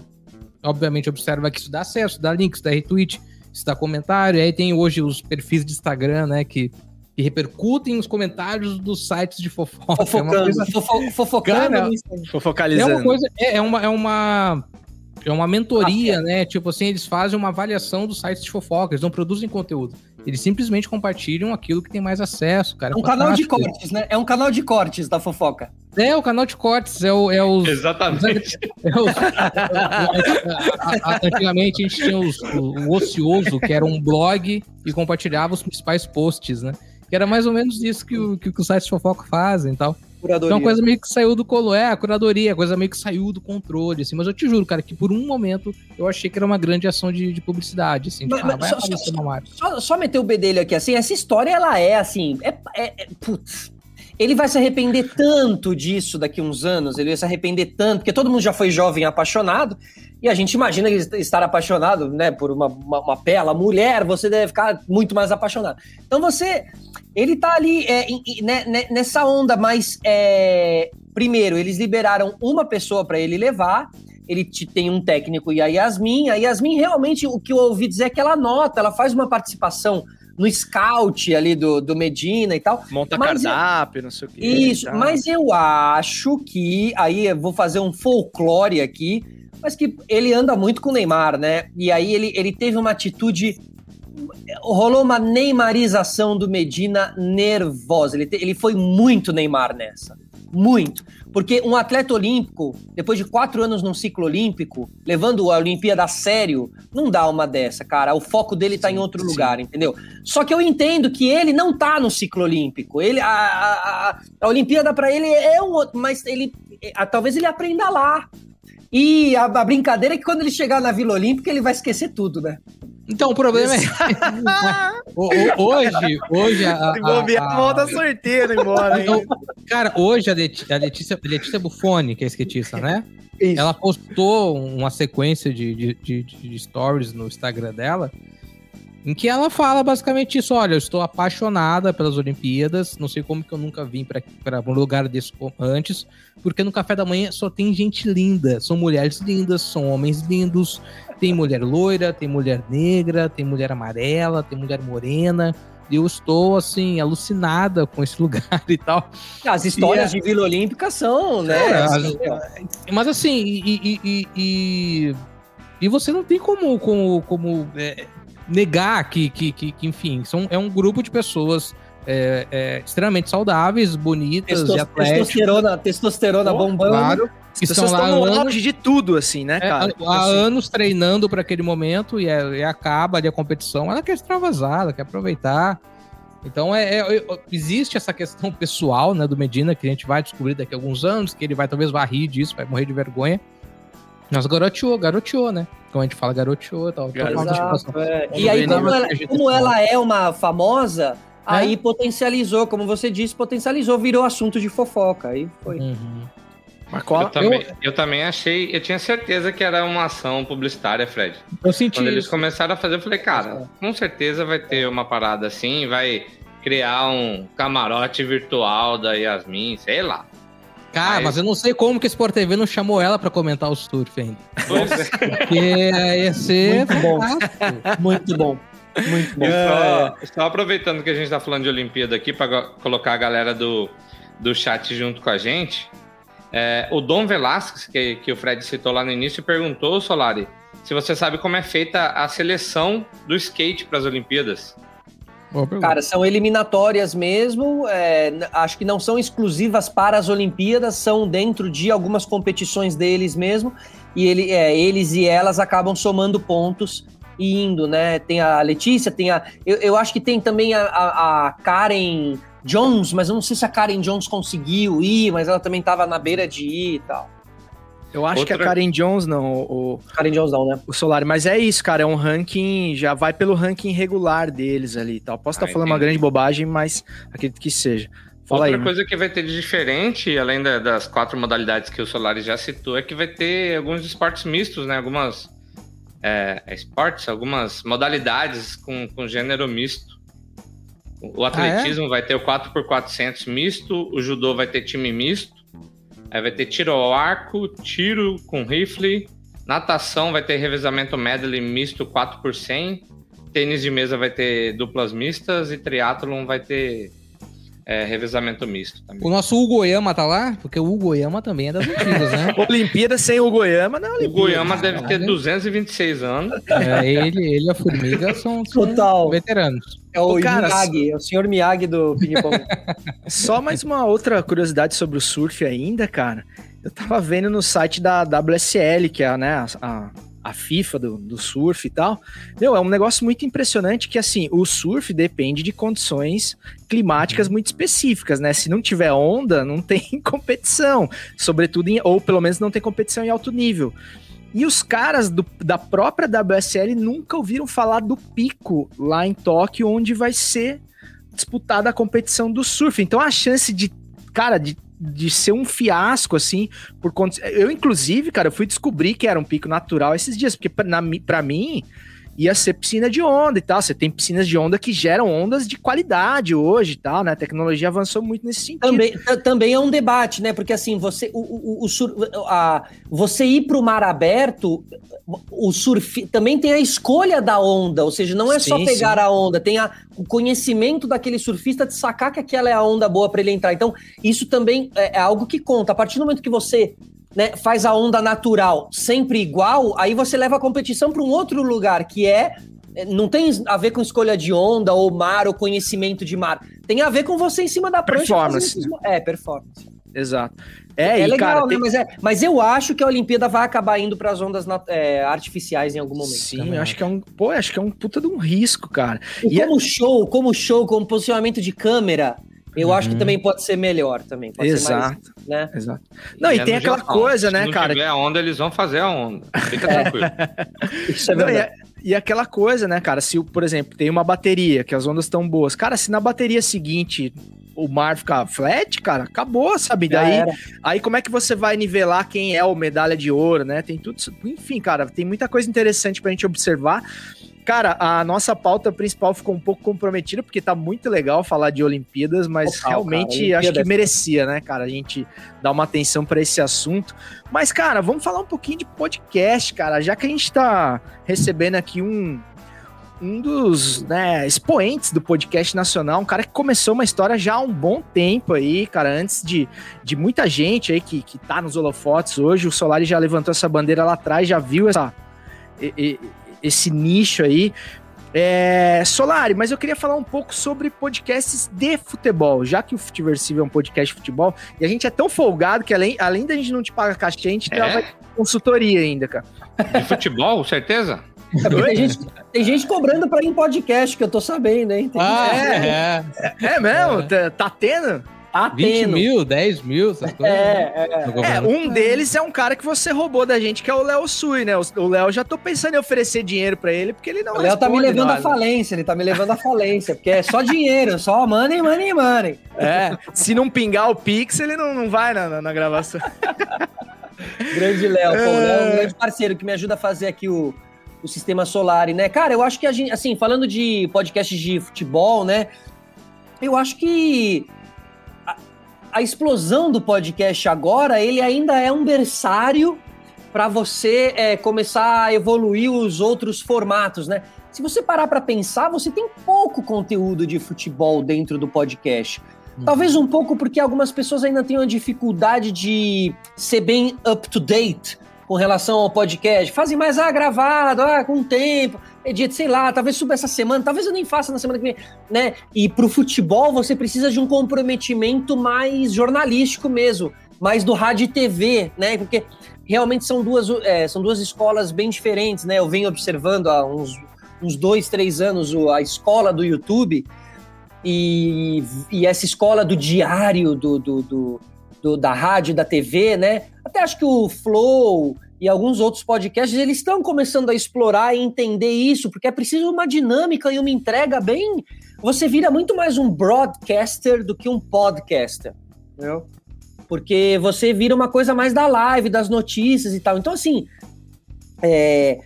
obviamente, observa que isso dá acesso, dá links, dá retweet, isso dá comentário, e aí tem hoje os perfis de Instagram, né, que, que repercutem os comentários dos sites de fofoca. É uma Fofocando, coisa- fofo- fofocando. Cara, Instagram. é Fofocalizando. uma coisa, é, é uma, é uma, é uma mentoria, né? Tipo assim, eles fazem uma avaliação dos sites de fofoca, eles não produzem conteúdo. Eles simplesmente compartilham aquilo que tem mais acesso, cara. É um canal de cortes, né? É um canal de cortes da fofoca. É, o canal de cortes, é, o, é os. Exatamente. [LAUGHS] é os- a- a- antigamente a gente tinha os- o, o Ocioso, que era um blog e compartilhava os principais posts, né? Que era mais ou menos isso que, o, que, que os sites de fofoca fazem e tal. Curadoria. Então, coisa meio que saiu do colo, é, a curadoria, coisa meio que saiu do controle, assim. Mas eu te juro, cara, que por um momento eu achei que era uma grande ação de, de publicidade, assim. Mas- Tipo, ah, mas vai só- só-. Só, só meter o bedelho aqui, assim, essa história, ela é assim, é, é- é- putz, ele vai se arrepender tanto disso daqui uns anos, ele vai se arrepender tanto, porque todo mundo já foi jovem apaixonado, e a gente imagina ele estar apaixonado, né, por uma, uma, uma bela mulher, você deve ficar muito mais apaixonado. Então você, ele tá ali é, né, né, nessa onda, mas é, primeiro, eles liberaram uma pessoa para ele levar, ele te- tem um técnico e a Yasmin. A Yasmin, realmente, o que eu ouvi dizer é que ela anota, ela faz uma participação no scout ali do, do Medina e tal. Monta Mas cardápio, não sei o quê. Isso, mas eu acho que, aí eu vou fazer um folclore aqui, mas que ele anda muito com o Neymar, né? E aí ele, ele teve uma atitude. Rolou uma neymarização do Medina nervosa. Ele, te- ele foi muito Neymar nessa. Muito. Porque um atleta olímpico, depois de quatro anos num ciclo olímpico, levando a Olimpíada a sério, não dá uma dessa, cara. O foco dele tá em outro sim. lugar, entendeu? Só que eu entendo que ele não tá no ciclo olímpico. Ele, a, a, a- a Olimpíada pra ele é um outro, mas ele a- talvez ele aprenda lá. E a, a brincadeira é que quando ele chegar na Vila Olímpica, ele vai esquecer tudo, né? Então, o problema é. [LAUGHS] O- o- hoje, hoje. A, bobear, a- volta sorteiro embora, hein? Então, cara, hoje a, Leti- a Letícia, Letícia Buffoni, que é a skatista, né? Isso. Ela postou uma sequência de, de, de- de stories no Instagram dela, em que ela fala basicamente isso: olha, eu estou apaixonada pelas Olimpíadas, não sei como que eu nunca vim para um lugar desse antes, porque no café da manhã só tem gente linda, são mulheres lindas, são homens lindos, tem mulher loira, tem mulher negra, tem mulher amarela, tem mulher morena. E eu estou, assim, alucinada com esse [LAUGHS] lugar e tal. As histórias de Vila Olímpica são, né? É, assim, as- Mas assim, e, e, e, e, e você não tem como, como, como é, negar que, que, que, que, enfim, são, é um grupo de pessoas é, é, extremamente saudáveis, bonitas testos- e atléticas. testosterona, testosterona Pô, bombando. Claro, que As estão pessoas lá no anos, auge de tudo, assim, né, é, cara? há, há Assim, anos treinando para aquele momento e, é- e acaba ali a competição. Ela quer extravasar, ela quer aproveitar. Então é, é- é- existe essa questão [LAUGHS] pessoal né, do Medina que a gente vai descobrir daqui a alguns anos, que ele vai talvez vai rir disso, vai morrer de vergonha. Mas garoteou, garoteou, né? Como a gente fala, garoteou e tal. Exato, é. Vamos E aí, como ela, como ela é uma famosa, aí potencializou, como você disse, potencializou, virou assunto de fofoca. Aí foi. Uhum. mas qual- Eu também, eu também achei, eu tinha certeza que era uma ação publicitária, Fred. Eu senti Quando eles isso. começaram a fazer, eu falei, cara, com certeza vai ter uma parada assim, vai criar um camarote virtual da Yasmin, sei lá. Cara, Mas- mas eu não sei como que esse Sport TV não chamou ela pra comentar o surf ainda. Pois é. Porque ia ser Muito bom. Muito bom. Muito bom. Só, só aproveitando que a gente tá falando de Olimpíada aqui, para colocar a galera do, do chat junto com a gente. é, o Dom Velasquez, que, que o Fred citou lá no início, perguntou, Solari, se você sabe como é feita a seleção do skate para as Olimpíadas. Cara, são eliminatórias mesmo. é, acho que não são exclusivas para as Olimpíadas, são dentro de algumas competições deles mesmo. E ele, é, eles e elas acabam somando pontos e indo, né? Tem a Letícia, tem a. Eu, eu acho que tem também a, a- a Karen Jones, mas eu não sei se a Karen Jones conseguiu ir, mas ela também estava na beira de ir e tal. Eu acho que Outra- a Karen Jones não, o, Karen Jones não, né? o Solari, mas é isso, cara, é um ranking, já vai pelo ranking regular deles ali e tal. Posso estar Ah, falando uma grande bobagem, mas acredito que seja. Fala Outra aí. coisa que vai ter de diferente, além da- das quatro modalidades que o Solari já citou, é que vai ter alguns esportes mistos, né? Algumas é, esportes, algumas modalidades com, com gênero misto. O é? atletismo vai ter o 4x400 misto, o judô vai ter time misto, aí vai ter tiro ao arco, tiro com rifle, natação vai ter revezamento medley misto 4x100, tênis de mesa vai ter duplas mistas e triatlon vai ter é, revezamento misto também. O nosso Hugo tá lá? Porque o Hugo também é das antigas, né? [LAUGHS] Olimpíada sem o Goiama, não é O Olimpíada. Goiama deve ter caralho. 226 anos. É, ele, ele e a Formiga são, são Total. veteranos. É o Ô, cara, Miyagi, é o senhor Miyagi do ping-pong. [LAUGHS] Só mais uma outra curiosidade sobre o surf ainda, cara. Eu tava vendo no site da WSL, que é né, a, a- a FIFA do, do surf e tal. Meu, é um negócio muito impressionante que, assim, o surf depende de condições climáticas muito específicas, né? Se não tiver onda, não tem [LAUGHS] competição, sobretudo, em, ou pelo menos não tem competição em alto nível. E os caras do, da própria WSL nunca ouviram falar do pico lá em Tóquio, onde vai ser disputada a competição do surf. Então a chance de, cara, de, de ser um fiasco, assim, por conta. Eu, inclusive, cara, fui descobrir que era um pico natural esses dias, porque pra mim ia ser piscina de onda e tal. Você tem piscinas de onda que geram ondas de qualidade hoje e tal, né? A tecnologia avançou muito nesse sentido. Também, também é um debate, né? Porque assim, você, o, o, o a, você ir para o mar aberto, o surf também tem a escolha da onda, ou seja, não é sim, só pegar sim. a onda, tem a, o conhecimento daquele surfista de sacar que aquela é a onda boa para ele entrar. Então, isso também é, é algo que conta. A partir do momento que você né, faz a onda natural sempre igual, aí você leva a competição para um outro lugar, que é não tem a ver com escolha de onda ou mar ou conhecimento de mar. Tem a ver com você em cima da prancha. Performance. É, performance. Exato. É, é legal, cara, né? Tem... Mas, é, mas eu acho que a Olimpíada vai acabar indo para as ondas é, artificiais em algum momento. Sim, eu acho que é um, pô, acho que é um puta de um risco, cara. E, e como é... show, como show, como posicionamento de câmera, eu uhum. acho que uhum. também pode ser melhor também. Exato. Mais, né? Exato. Não, e, e tem aquela Japão. coisa, né, Se cara? Se tiver a onda, eles vão fazer a onda. Fica [LAUGHS] tranquilo. Isso é verdade. Não, e, e, aquela coisa, né, cara? Se, por exemplo, tem uma bateria, que as ondas estão boas. Cara, se na bateria seguinte o mar ficar flat, cara, acabou, sabe? Daí, aí como é que você vai nivelar quem é o medalha de ouro, né? Tem tudo, enfim, cara, tem muita coisa interessante pra gente observar. Cara, a nossa pauta principal ficou um pouco comprometida, porque tá muito legal falar de Olimpíadas, mas Total, realmente cara, acho que merecia, né, cara, a gente dar uma atenção para esse assunto. Mas, cara, vamos falar um pouquinho de podcast, cara, já que a gente tá recebendo aqui um, um dos né, expoentes do podcast nacional, um cara que começou uma história já há um bom tempo aí, cara, antes de, de muita gente aí que, que tá nos holofotes hoje. O Solari já levantou essa bandeira lá atrás, já viu essa, esse nicho aí. É, Solari, mas eu queria falar um pouco sobre podcasts de futebol, já que o Futiversivo é um podcast de futebol, e a gente é tão folgado que além, além da gente não te pagar caixa, a gente é? vai consultoria ainda, cara. De futebol, certeza? É tem, gente, tem gente cobrando pra ir em podcast, que eu tô sabendo, hein? Tem ah, é, é, é. mesmo? Tá, tá tendo? Tá 20 tendo. mil, 10 mil, essas coisas. É, né? é. é, um deles é um cara que você roubou da gente, que é o Léo Sui, né? O Léo já tô pensando em oferecer dinheiro pra ele, porque ele não O Léo tá me levando à falência, ele tá me levando à falência, porque é só dinheiro, só money, money, money. É, se não pingar o Pix, ele não, não vai na, na, na gravação. grande Léo, pô, o Léo é um é. grande parceiro que me ajuda a fazer aqui o, o sistema solar, né? Cara, eu acho que a gente, assim, falando de podcasts de futebol, né? Eu acho que a explosão do podcast agora, ele ainda é um berçário para você é, começar a evoluir os outros formatos, né? Se você parar para pensar, você tem pouco conteúdo de futebol dentro do podcast. Uhum. Talvez um pouco porque algumas pessoas ainda tenham a dificuldade de ser bem up to date com relação ao podcast. Fazem mais, ah, gravado, ah, com tempo, edita, sei lá, talvez suba essa semana, talvez eu nem faça na semana que vem, né? E pro futebol você precisa de um comprometimento mais jornalístico mesmo, mais do rádio e TV, né? Porque realmente são duas, é, são duas escolas bem diferentes, né? Eu venho observando há uns, uns dois, três anos a escola do YouTube e, e essa escola do diário do, do, do do, da rádio da TV, né? Até acho que o Flow e alguns outros podcasts, eles estão começando a explorar e entender isso, porque é preciso uma dinâmica e uma entrega bem... Você vira muito mais um broadcaster do que um podcaster, entendeu? Porque você vira uma coisa mais da live, das notícias e tal. Então, assim, é,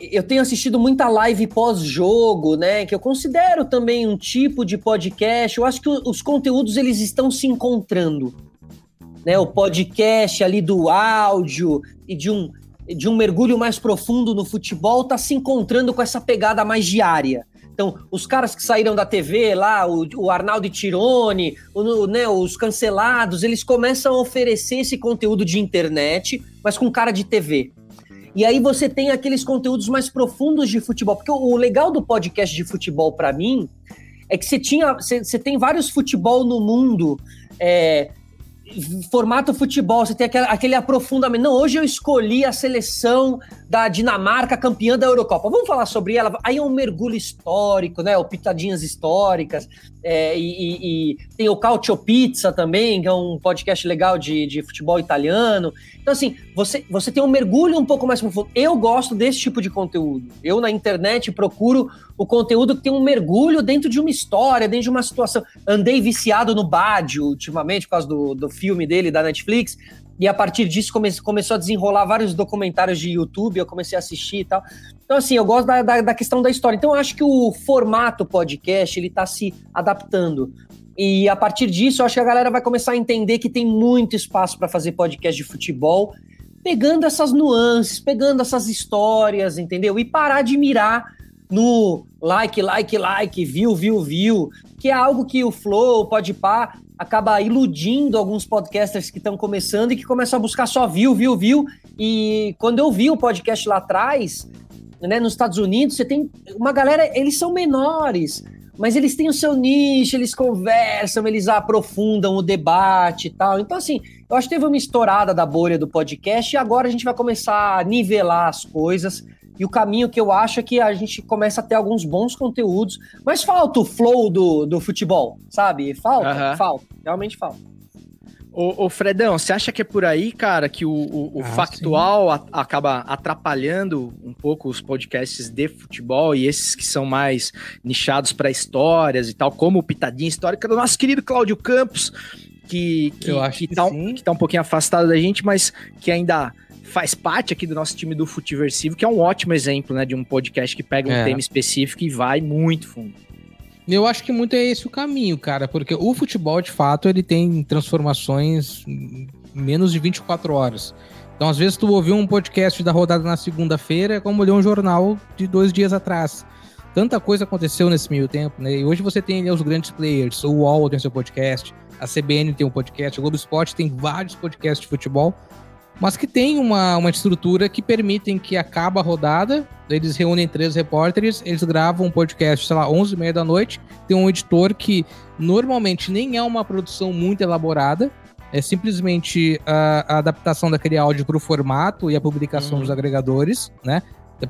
eu tenho assistido muita live pós-jogo, né? Que eu considero também um tipo de podcast. Eu acho que os conteúdos eles estão se encontrando né, o podcast ali do áudio e de um, de um mergulho mais profundo no futebol está se encontrando com essa pegada mais diária. Então, os caras que saíram da TV lá, o, o Arnaldo Tirone, o, né, os cancelados, eles começam a oferecer esse conteúdo de internet, mas com cara de TV. E aí você tem aqueles conteúdos mais profundos de futebol. Porque o, o legal do podcast de futebol, para mim, é que você tinha. Você, tem vários futebol no mundo. É, formato futebol, você tem aquele, aquele, aprofundamento. Não, hoje eu escolhi a seleção da Dinamarca campeã da Eurocopa. Vamos falar sobre ela? Aí é um mergulho histórico, né? O Pitadinhas Históricas. É, e, e, tem o Calcio Pizza também, que é um podcast legal de, de futebol italiano. Então, assim, você, você tem um mergulho um pouco mais profundo. Eu gosto desse tipo de conteúdo. Eu, na internet, procuro o conteúdo que tem um mergulho dentro de uma história, dentro de uma situação. Andei viciado no Badio ultimamente, por causa do, do filme dele, da Netflix. E a partir disso come, começou a desenrolar vários documentários de YouTube, eu comecei a assistir e tal. Então, assim, eu gosto da, da, da questão da história. Então, eu acho que o formato podcast, ele tá se adaptando. E a partir disso, eu acho que a galera vai começar a entender que tem muito espaço para fazer podcast de futebol, pegando essas nuances, pegando essas histórias, entendeu? E parar de mirar no like, like, like, view, view, view, que é algo que o Flow, o Podpah, acaba iludindo alguns podcasters que estão começando e que começam a buscar só view, view, view. E quando eu vi o podcast lá atrás, né, nos Estados Unidos, você tem uma galera, eles são menores, mas eles têm o seu nicho, eles conversam, eles aprofundam o debate e tal. Então, assim, eu acho que teve uma estourada da bolha do podcast e agora a gente vai começar a nivelar as coisas. E o caminho que eu acho é que a gente começa a ter alguns bons conteúdos, mas falta o flow do, do futebol, sabe? Falta, uhum. falta, realmente falta. Ô, ô, Fredão, você acha que é por aí, cara, que o, o, o ah, factual a, acaba atrapalhando um pouco os podcasts de futebol e esses que são mais nichados para histórias e tal, como o Pitadinha Histórica do nosso querido Cláudio Campos, que, que, Eu acho que, que, tá, que tá um pouquinho afastado da gente, mas que ainda faz parte aqui do nosso time do Futiversivo, que é um ótimo exemplo, né, de um podcast que pega um é. tema específico e vai muito fundo. Eu acho que muito é esse o caminho, cara, porque o futebol, de fato, ele tem transformações em menos de 24 horas. Então, às vezes, tu ouviu um podcast da rodada na segunda-feira, é como ler um jornal de dois dias atrás. Tanta coisa aconteceu nesse meio tempo, né? E hoje você tem os grandes players, o UOL tem seu podcast, a CBN tem um podcast, o Globo Esporte tem vários podcasts de futebol, mas que tem uma, uma estrutura que permitem que acaba a rodada, eles reúnem três repórteres, eles gravam um podcast, sei lá, 11 e meia da noite, tem um editor que normalmente nem é uma produção muito elaborada, é simplesmente a, a adaptação daquele áudio para o formato e a publicação uhum. dos agregadores, né?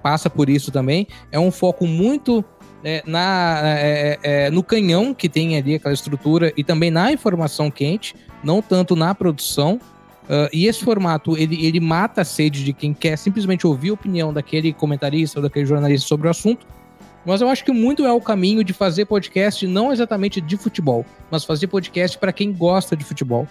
Passa por isso também. É um foco muito é, na, é, é, é, no canhão que tem ali aquela estrutura e também na informação quente, não tanto na produção. Uh, e esse formato, ele, ele mata a sede de quem quer simplesmente ouvir a opinião daquele comentarista ou daquele jornalista sobre o assunto. Mas eu acho que muito é o caminho de fazer podcast não exatamente de futebol, mas fazer podcast para quem gosta de futebol.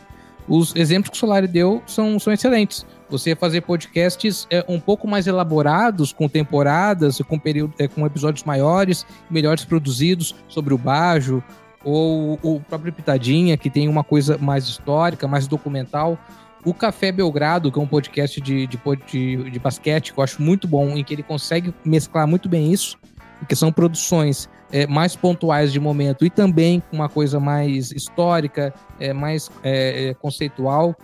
Os exemplos que o Solari deu são, são excelentes. Você fazer podcasts é, um pouco mais elaborados, com temporadas, com, período, é, com episódios maiores, melhores produzidos sobre o Bajo, ou o próprio Pitadinha, que tem uma coisa mais histórica, mais documental. O Café Belgrado, que é um podcast de, de, de, de basquete, que eu acho muito bom, em que ele consegue mesclar muito bem isso, que são produções é, mais pontuais de momento e também uma coisa mais histórica, é, mais é, é conceitual.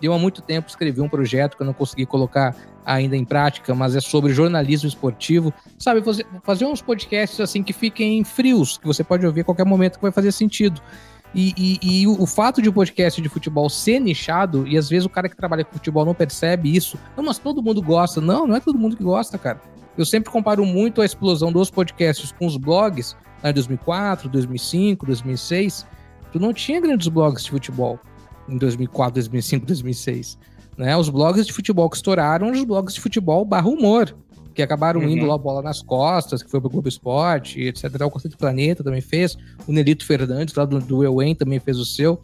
Eu há muito tempo escrevi um projeto que eu não consegui colocar ainda em prática, mas é sobre jornalismo esportivo. Sabe, fazer uns podcasts assim que fiquem frios, que você pode ouvir a qualquer momento que vai fazer sentido. E, e, e o, o, fato de o um podcast de futebol ser nichado, e às vezes o cara que trabalha com futebol não percebe isso. Não, mas todo mundo gosta. Não, não é todo mundo que gosta, cara. Eu sempre comparo muito a explosão dos podcasts com os blogs, lá em 2004, 2005, 2006. Tu não tinha grandes blogs de futebol em 2004, 2005, 2006. Né? Os blogs de futebol que estouraram os blogs de futebol barra humor que acabaram uhum. indo lá bola nas costas, que foi pro Globo Esporte, etc. O Conceito Planeta também fez. O Nelito Fernandes, lá do, do Ewen, também fez o seu.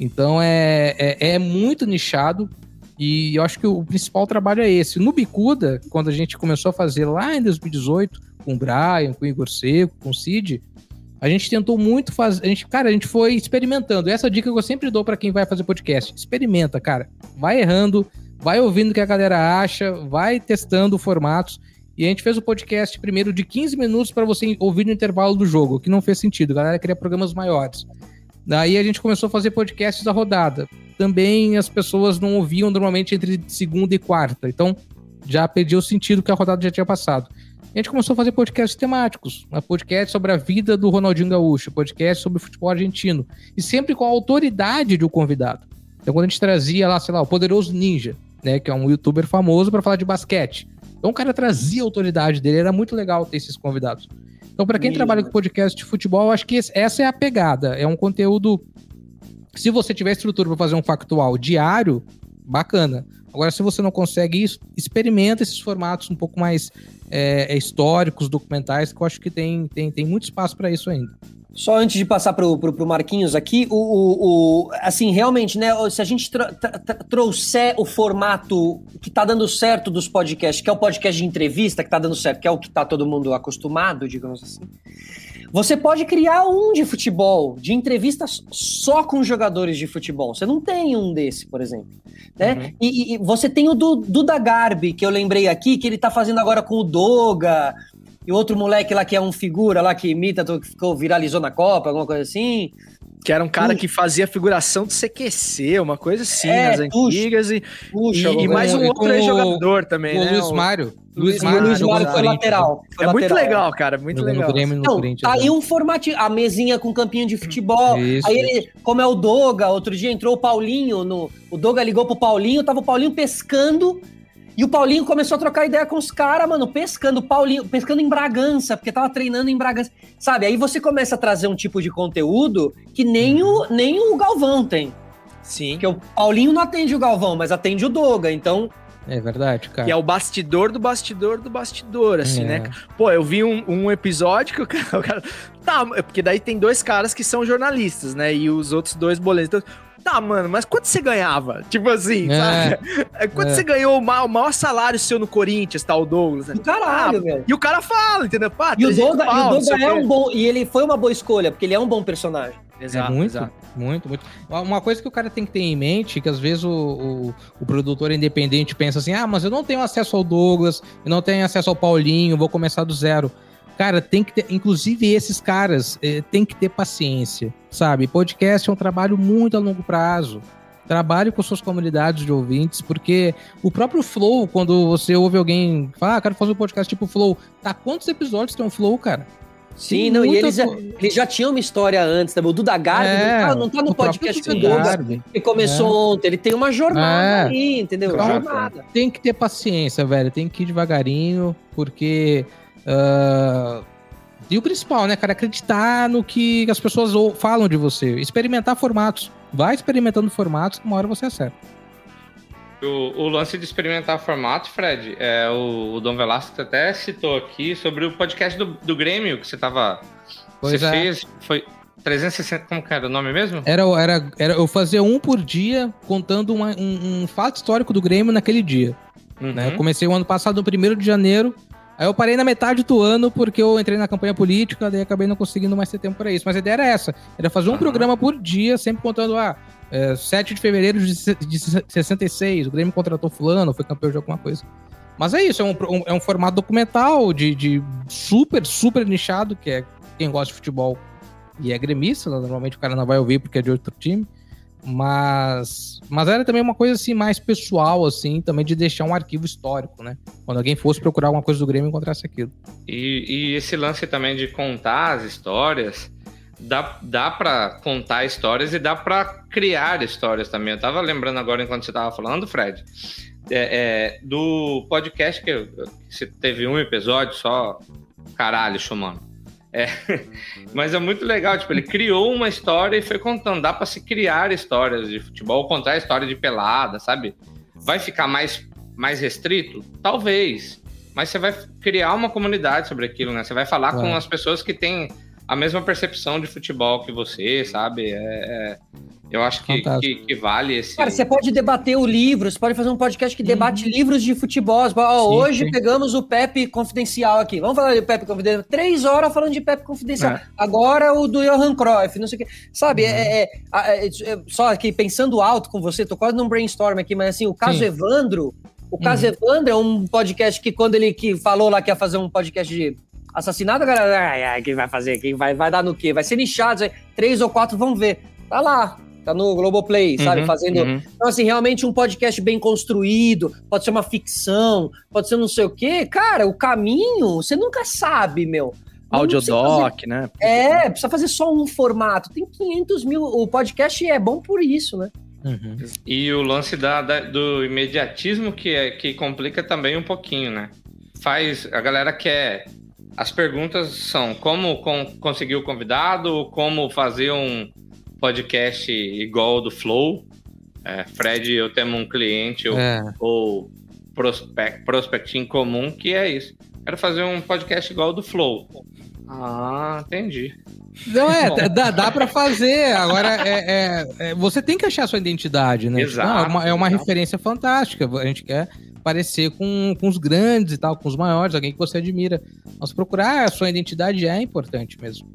Então é, é, é, muito nichado. E eu acho que o principal trabalho é esse. No Bicuda, quando a gente começou a fazer lá em 2018, com o Brian, com o Igor Seco, com o Cid, a gente tentou muito fazer. A gente, cara, a gente foi experimentando. Essa dica que eu sempre dou para quem vai fazer podcast. Experimenta, cara. Vai errando, vai ouvindo o que a galera acha, vai testando formatos. E a gente fez o podcast primeiro de 15 minutos para você ouvir no intervalo do jogo, que não fez sentido. A galera queria programas maiores. Daí a gente começou a fazer podcasts da rodada. Também as pessoas não ouviam normalmente entre segunda e quarta. Então já perdeu o sentido que a rodada já tinha passado. a gente começou a fazer podcasts temáticos. Um podcast sobre a vida do Ronaldinho Gaúcho, podcast sobre futebol argentino. E sempre com a autoridade do convidado. Então, quando a gente trazia lá, sei lá, o Poderoso Ninja, né, que é um youtuber famoso para falar de basquete. Então, o cara trazia a autoridade dele, era muito legal ter esses convidados. Então, para quem Mesmo. trabalha com podcast de futebol, eu acho que essa é a pegada. É um conteúdo. Se você tiver estrutura para fazer um factual diário, bacana. Agora, se você não consegue isso, experimenta esses formatos um pouco mais é, históricos, documentais, que eu acho que tem, tem, tem muito espaço para isso ainda. Só antes de passar pro, pro, pro Marquinhos aqui, o, o, o- assim, realmente, né, se a gente trouxer o formato que tá dando certo dos podcasts, que é o podcast de entrevista que tá dando certo, que é o que tá todo mundo acostumado, digamos assim, você pode criar um de futebol, de entrevistas só com jogadores de futebol. Você não tem um desse, por exemplo. Né? E, e- e você tem o do Duda Garbi, que eu lembrei aqui, que ele tá fazendo agora com o Doga, e outro moleque lá que é um figura lá que imita, que ficou, viralizou na Copa, alguma coisa assim. Que era um cara Puxa. que fazia figuração do CQC, uma coisa assim, É, nas puxa. antigas. E, Puxa, e- e mais um outro o- jogador também, o né? Luiz O- Mário. Luiz o Mário, Luiz Mário no foi lateral. foi É muito lateral. legal, cara, muito Jogou legal. no Grêmio e no Corinthians. tá aí um formatinho, a mesinha com campinho de futebol. Isso, aí ele, como é o Doga, outro dia entrou o Paulinho, no, o Doga ligou pro Paulinho, tava o Paulinho pescando, e o Paulinho começou a trocar ideia com os caras, mano, pescando, o Paulinho, pescando em Bragança, porque tava treinando em Bragança. Sabe, aí você começa a trazer um tipo de conteúdo que nem o, nem o Galvão tem. Sim. Porque o Paulinho não atende o Galvão, mas atende o Doga, então... É verdade, cara. Que é o bastidor do bastidor do bastidor, assim, É. né? Pô, eu vi um, um episódio que o [LAUGHS] cara, o cara- Tá, é porque daí tem dois caras que são jornalistas, né? E os outros dois boletos. Então, tá, mano, mas quanto você ganhava? Tipo assim, É. sabe? É, Quanto É. você ganhou o ma- o maior, salário seu no Corinthians, tá? O Douglas. né? Caralho, Ah, velho. E o cara fala, entendeu? Pá, E o 300 Doga, e o Doga é um bom... E ele foi uma boa escolha, porque ele é um bom personagem. Exato, é muito, exato. muito, muito. Uma coisa que o cara tem que ter em mente, que às vezes o, o, o produtor independente pensa assim, ah, mas eu não tenho acesso ao Douglas, eu não tenho acesso ao Paulinho, vou começar do zero. Cara, tem que ter, inclusive esses caras, eh, tem que ter paciência, sabe? Podcast é um trabalho muito a longo prazo. Trabalhe com suas comunidades de ouvintes, porque o próprio Flow, quando você ouve alguém falar, ah, quero fazer um podcast tipo Flow, tá? Quantos episódios tem um Flow, cara? Sim, Tem não, e eles co- eles já tinham uma história antes, né? O Duda Garbi É, não, tá, não tá no podcast do Duda que começou ontem. Ele tem uma jornada É. aí, entendeu? Jornada. tem que ter paciência, velho. Tem que ir devagarinho, porque. Ah, E o principal, né, cara? Acreditar no que as pessoas falam de você. Experimentar formatos. Vai experimentando formatos, uma hora você acerta. O, o lance de experimentar formato, Fred, é, o, o Dom Velasco até citou aqui sobre o podcast do, do Grêmio que você tava. Pois você é. fez. Foi 360. Como que era o nome mesmo? Era, era, era eu fazia um por dia, contando uma- um, um fato histórico do Grêmio naquele dia. né? Eu Uhum. comecei o ano passado, no 1 de janeiro. Aí eu parei na metade do ano porque eu entrei na campanha política, daí acabei não conseguindo mais ter tempo para isso. Mas a ideia era essa: era fazer um programa por dia, sempre contando, ah, é, 7 de fevereiro de, se- de 66, o Grêmio contratou fulano, foi campeão de alguma coisa. Mas é isso, é um, um- é um formato documental de, de super, super nichado, que é quem gosta de futebol e é gremista, né? normalmente o cara não vai ouvir porque é de outro time. Mas, mas era também uma coisa assim mais pessoal, assim, também de deixar um arquivo histórico, né? Quando alguém fosse procurar alguma coisa do Grêmio, encontrasse aquilo. E, e esse lance também de contar as histórias, dá, dá para contar histórias e dá para criar histórias também. Eu tava lembrando agora, enquanto você tava falando, Fred, é, é, do podcast que teve um episódio só. Caralho, Schumann. É, mas é muito legal, tipo, ele criou uma história e foi contando. Dá para se criar histórias de futebol, contar a história de pelada, sabe? Vai ficar mais, mais restrito? Talvez. Mas você vai criar uma comunidade sobre aquilo, né? Você vai falar Claro. com as pessoas que têm a mesma percepção de futebol que você, sabe? É, é- eu acho que, que, que vale esse. Cara, você pode debater o livro, você pode fazer um podcast que debate livros de futebol. Ó, Sim, hoje sim. pegamos o Pepe Confidencial aqui. Vamos falar de Pepe Confidencial. Três horas falando de Pepe Confidencial. É. Agora o do Johan Cruyff, não sei o quê. Sabe, é, é- é- é- só aqui pensando alto com você, tô quase num brainstorm aqui, mas assim, o caso Sim. Evandro, o caso Evandro é um podcast que quando ele que falou lá que ia fazer um podcast de assassinato, a galera, ai, ai, quem vai fazer? Quem vai, vai dar no quê? Vai ser nichado, três ou quatro vão ver. Tá lá, tá no Globoplay, sabe? Uhum, Fazendo. uhum. Então, assim, realmente um podcast bem construído, pode ser uma ficção, pode ser não sei o quê. Cara, o caminho, você nunca sabe, meu. Precisa fazer- Audiodoc, né? É, precisa fazer só um formato. Tem 500 mil. O podcast é bom por isso, né? Uhum. E o lance da, da- do imediatismo que, é, que complica também um pouquinho, né? Faz. A galera quer. As perguntas são como con- conseguir o convidado, como fazer um podcast igual ao do Flow. É, Fred, eu tenho um cliente ou, É. ou prospect, prospect em comum que é isso. Quero fazer um podcast igual do Flow. Ah, entendi. Não, é, dá, dá pra fazer. Agora, é, é- é- você tem que achar a sua identidade, né? Exato, Não, é uma, é uma referência fantástica. A gente quer parecer com, com os grandes e tal, com os maiores, alguém que você admira. Mas procurar a sua identidade é importante mesmo.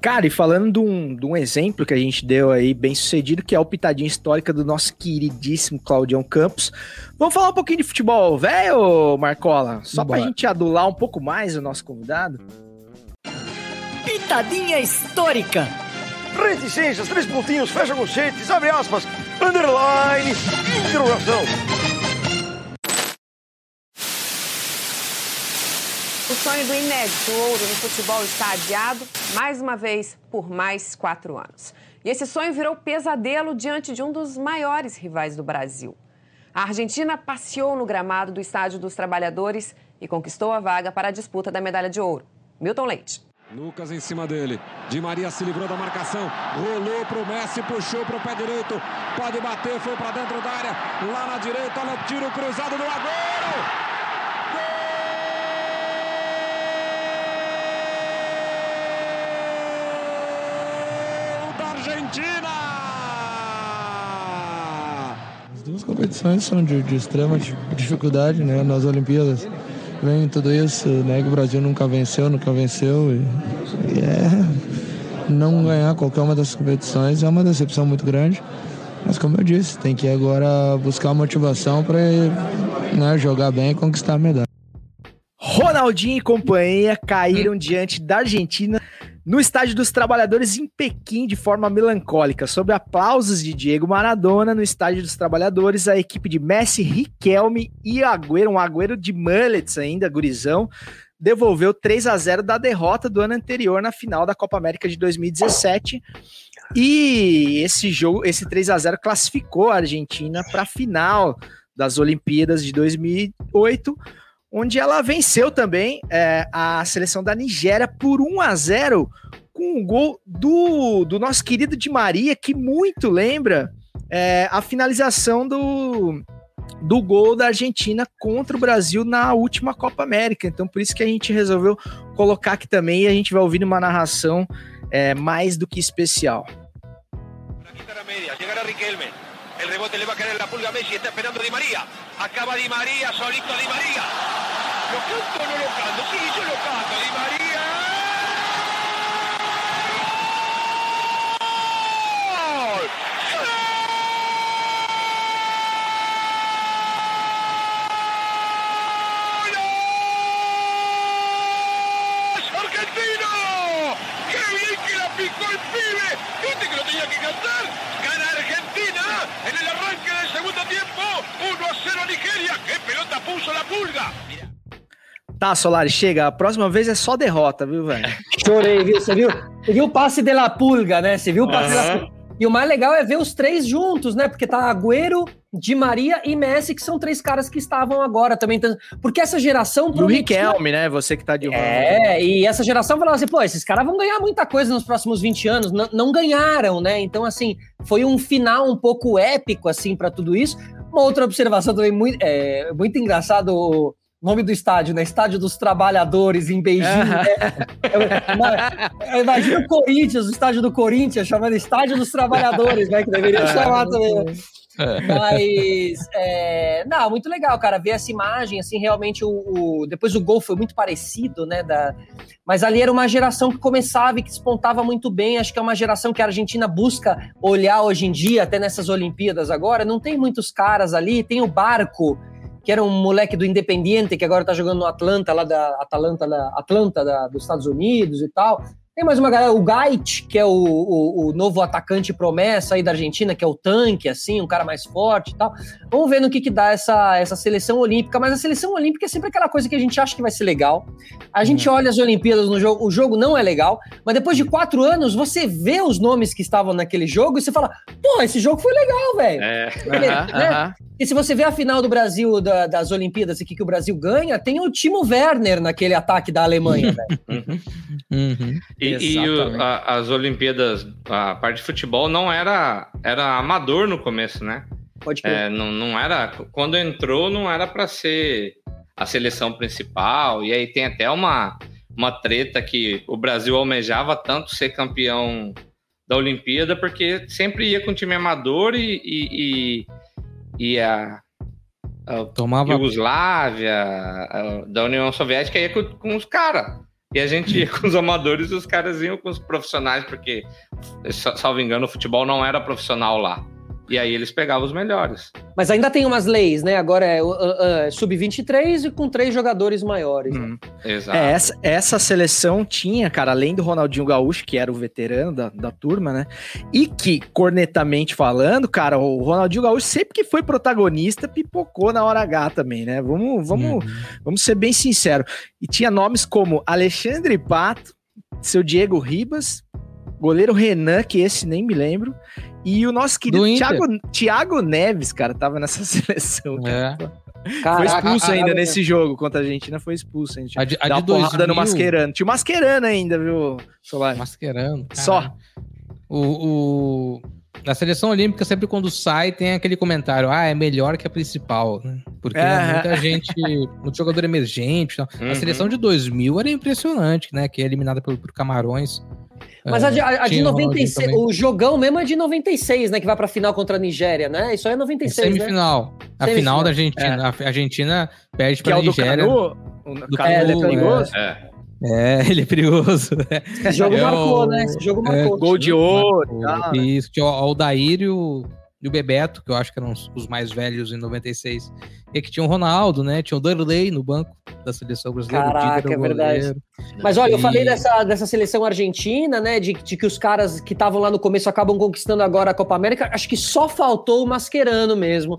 Cara, e falando de um, de um exemplo que a gente deu aí, bem sucedido, que é o pitadinha histórica do nosso queridíssimo Claudião Campos. Vamos falar um pouquinho de futebol, velho, Marcola? Só pra Bora. gente adular um pouco mais o nosso convidado. Pitadinha histórica. Reticências, três pontinhos, fecha conchetes, abre aspas, underline, interrogação. O sonho do inédito ouro no futebol está adiado, mais uma vez, por mais quatro anos. E esse sonho virou pesadelo diante de um dos maiores rivais do Brasil. A Argentina passeou no gramado do Estádio dos Trabalhadores e conquistou a vaga para a disputa da medalha de ouro. Milton Leite. Lucas em cima dele. Di Maria se livrou da marcação. Rolou pro Messi, puxou pro pé direito. Pode bater, foi para dentro da área. Lá na direita, olha o tiro cruzado do Agüero. Gol da Argentina! As duas competições são de, de extrema di- dificuldade, né? Nas Olimpíadas vem tudo isso, né? Que o Brasil nunca venceu, nunca venceu. E, e é não ganhar qualquer uma das competições é uma decepção muito grande. Mas como eu disse, tem que agora buscar motivação para né, jogar bem e conquistar a medalha. Ronaldinho e companhia caíram diante da Argentina no Estádio dos Trabalhadores em Pequim de forma melancólica. Sob aplausos de Diego Maradona no Estádio dos Trabalhadores, a equipe de Messi, Riquelme e Agüero, um Agüero de mullets ainda, gurizão, devolveu 3 a 0 da derrota do ano anterior na final da Copa América de 2017. E esse jogo, esse 3 a 0 classificou a Argentina para a final das Olimpíadas de 2008, onde ela venceu também é, a seleção da Nigéria por 1 a 0 com um gol do, do nosso querido Di Maria, que muito lembra é, a finalização do, do gol da Argentina contra o Brasil na última Copa América. Então, por isso que a gente resolveu colocar aqui também e a gente vai ouvir uma narração é, mais do que especial. media, llegará Riquelme. El rebote le va a caer en la pulga a Messi, está esperando Di María. Acaba Di María, solito Di María. ¿Lo canto no lo canto? Sí, yo lo ¡Qué pelota puso la pulga! Tá, Solari, chega. A próxima vez é só derrota, viu, velho? [LAUGHS] Chorei, viu? Você viu? Você viu o passe de la pulga, né? Você viu o passe da pulga. E o mais legal é ver os três juntos, né? Porque tá Agüero, Di Maria e Messi, que são três caras que estavam agora também. Então, Porque essa geração E o Riquelme, né? Você que tá de É, e essa geração falava assim, pô, esses caras vão ganhar muita coisa nos próximos 20 anos. Não, não ganharam, né? Então, assim, foi um final um pouco épico, assim, pra tudo isso. Uma outra observação também muito, é, muito engraçado, o nome do estádio, né? Estádio dos Trabalhadores em Beijing, né? [LAUGHS] Eu, eu imagino o Corinthians, o estádio do Corinthians, chamando Estádio dos Trabalhadores, né? Que deveria chamar também. né? Mas, é, não, muito legal, cara, ver essa imagem, assim, realmente o, o- depois o gol foi muito parecido, né, da, mas ali era uma geração que começava e que despontava muito bem, acho que é uma geração que a Argentina busca olhar hoje em dia, até nessas Olimpíadas agora, não tem muitos caras ali, tem o Barco, que era um moleque do Independiente, que agora tá jogando no Atlanta, lá da Atalanta, da Atlanta da- dos Estados Unidos e tal, Tem mais uma galera, o Gait, que é o, o, o novo atacante promessa aí da Argentina, que é o tanque, assim, um cara mais forte e tal. Vamos ver no que, que dá essa, essa seleção olímpica. Mas a seleção olímpica é sempre aquela coisa que a gente acha que vai ser legal. A gente olha as Olimpíadas no jogo, o jogo não é legal, mas depois de quatro anos, você vê os nomes que estavam naquele jogo e você fala, pô, esse jogo foi legal, velho. É. Porque, Aham, né? E se você vê a final do Brasil, da- das Olimpíadas aqui que o Brasil ganha, tem o Timo Werner naquele ataque da Alemanha, [LAUGHS] velho. Uhum. E, e o- a- as Olimpíadas, a parte de futebol não era, era amador no começo, né? Pode crer. É, não, não era. Quando entrou, não era para ser a seleção principal. E aí tem até uma, uma treta que o Brasil almejava tanto ser campeão da Olimpíada, porque sempre ia com time amador e, e, e, e a, a Tomava. Iugoslávia, a- da União Soviética ia com, com os caras. E a gente ia com os amadores e os caras iam com os profissionais, porque, sa- salvo engano, o futebol não era profissional lá. E aí eles pegavam os melhores. Mas ainda tem umas leis, né? Agora é uh, uh, sub-23 e com três jogadores maiores. né? Hum. Exato. É, essa, essa seleção tinha, cara, além do Ronaldinho Gaúcho, que era o veterano da, da turma, né? E que, cornetamente falando, cara, o Ronaldinho Gaúcho, sempre que foi protagonista, pipocou na hora H também, né? Vamos, vamos, Uhum. vamos ser bem sinceros. E tinha nomes como Alexandre Pato, seu Diego Ribas, goleiro Renan, que esse nem me lembro, e o nosso querido. Thiago, Thiago Neves, cara, tava nessa [LAUGHS] seleção. cara. É. Foi expulso ainda a- nesse jogo contra a Argentina, foi expulso. A gente A de, a de uma porrada 2000, no Mascherano. Tinha o Mascherano ainda, viu, Solar? Mascherano. Só. caralho. O, o- Na seleção olímpica, sempre quando sai, tem aquele comentário: ah, é melhor que a principal, né? Porque É. muita gente, muito jogador emergente. e tal. Uhum. A seleção de 2000 era impressionante, né? Que é eliminada por, por Camarões. Mas É, a de, a- a de tinha o Ronaldinho 96, também. o jogão mesmo é de 96, né? Que vai pra final contra a Nigéria, né? Isso aí é 96, né? Semifinal. A Semifinal. final da Argentina. A Argentina perde Que é pra o do Nigéria. Canu? O Do Canu, ele é perigoso? É. É, ele é perigoso. né? Esse jogo É marcou, o- né? Esse jogo é, marcou. Gol de ouro e Marcou. tal, né? Isso, tinha o Aldair e o, e o Bebeto, que eu acho que eram os, os mais velhos em 96. E que tinha o Ronaldo, né? Tinha o Darley no banco da seleção brasileira. Caraca, é verdade. Mas olha, eu falei dessa, dessa seleção argentina, né? De, de que os caras que estavam lá no começo acabam conquistando agora a Copa América. Acho que só faltou o Mascherano mesmo.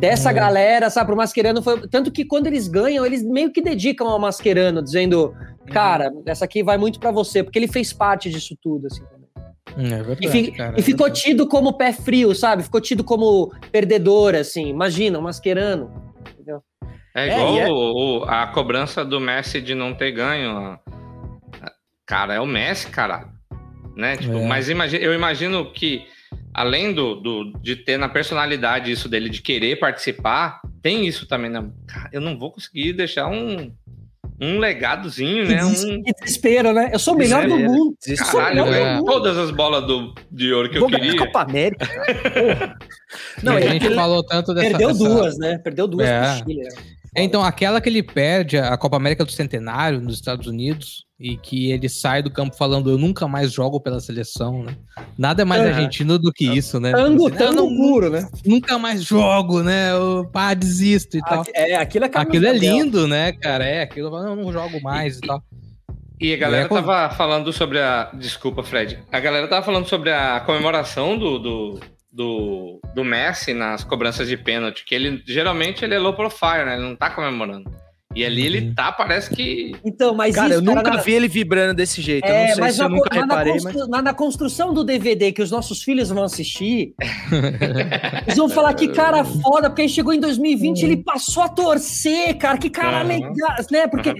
Dessa É. galera, sabe? O Mascherano foi. Tanto que quando eles ganham, eles meio que dedicam ao Mascherano, dizendo: Cara, essa aqui vai muito pra você, porque ele fez parte disso tudo, assim. É verdade, E, fi- cara, e é ficou verdade. tido como pé frio, sabe? Ficou tido como perdedor, assim. Imagina, o Mascherano. Entendeu? É É, igual é- o- o- a cobrança do Messi de não ter ganho. Cara, é o Messi, caralho. Né? Tipo, É. Mas imagi- eu imagino que, além do, do- de ter na personalidade isso dele, de querer participar, tem isso também. Né? Cara, eu não vou conseguir deixar um, um legadozinho, né? Um, Que desespero, né? Eu sou o melhor do mundo. Desespero. Sou o melhor caralho, do é. mundo. todas as bolas do, de ouro que eu Vou ganhar a queria. Copa América. [LAUGHS] Porra. Não, a gente aquele- falou tanto dessa. Perdeu dessa- duas, né? Perdeu duas É. pro Chile. né? É, Então, aquela que ele perde a Copa América do Centenário nos Estados Unidos e que ele sai do campo falando eu nunca mais jogo pela seleção, né? Nada mais É. argentino do que isso, né? Tango, Você, tango "Não, não, puro, né? nunca mais jogo, né? Eu, pá, desisto e tal. É, aquilo é Aquilo é lindo, né, cara? É, aquilo, eu não jogo mais e tal. E a galera É, como- tava falando sobre a. Desculpa, Fred. A galera tava falando sobre a comemoração do, do, do, do Messi nas cobranças de pênalti, que ele geralmente ele é low profile, né? Ele não tá comemorando. E ali ele Uhum. tá, parece que. Então, mas Cara, eu isso, cara, nunca na- vi ele vibrando desse jeito. eu É, não sei mas se eu na, nunca co- na- na reparei, constru- mas... na- na construção do DVD que os nossos filhos vão assistir, [LAUGHS] eles vão falar que cara foda, porque aí chegou em 2020 ele passou a torcer, cara, que cara Aham. legal, né? Porque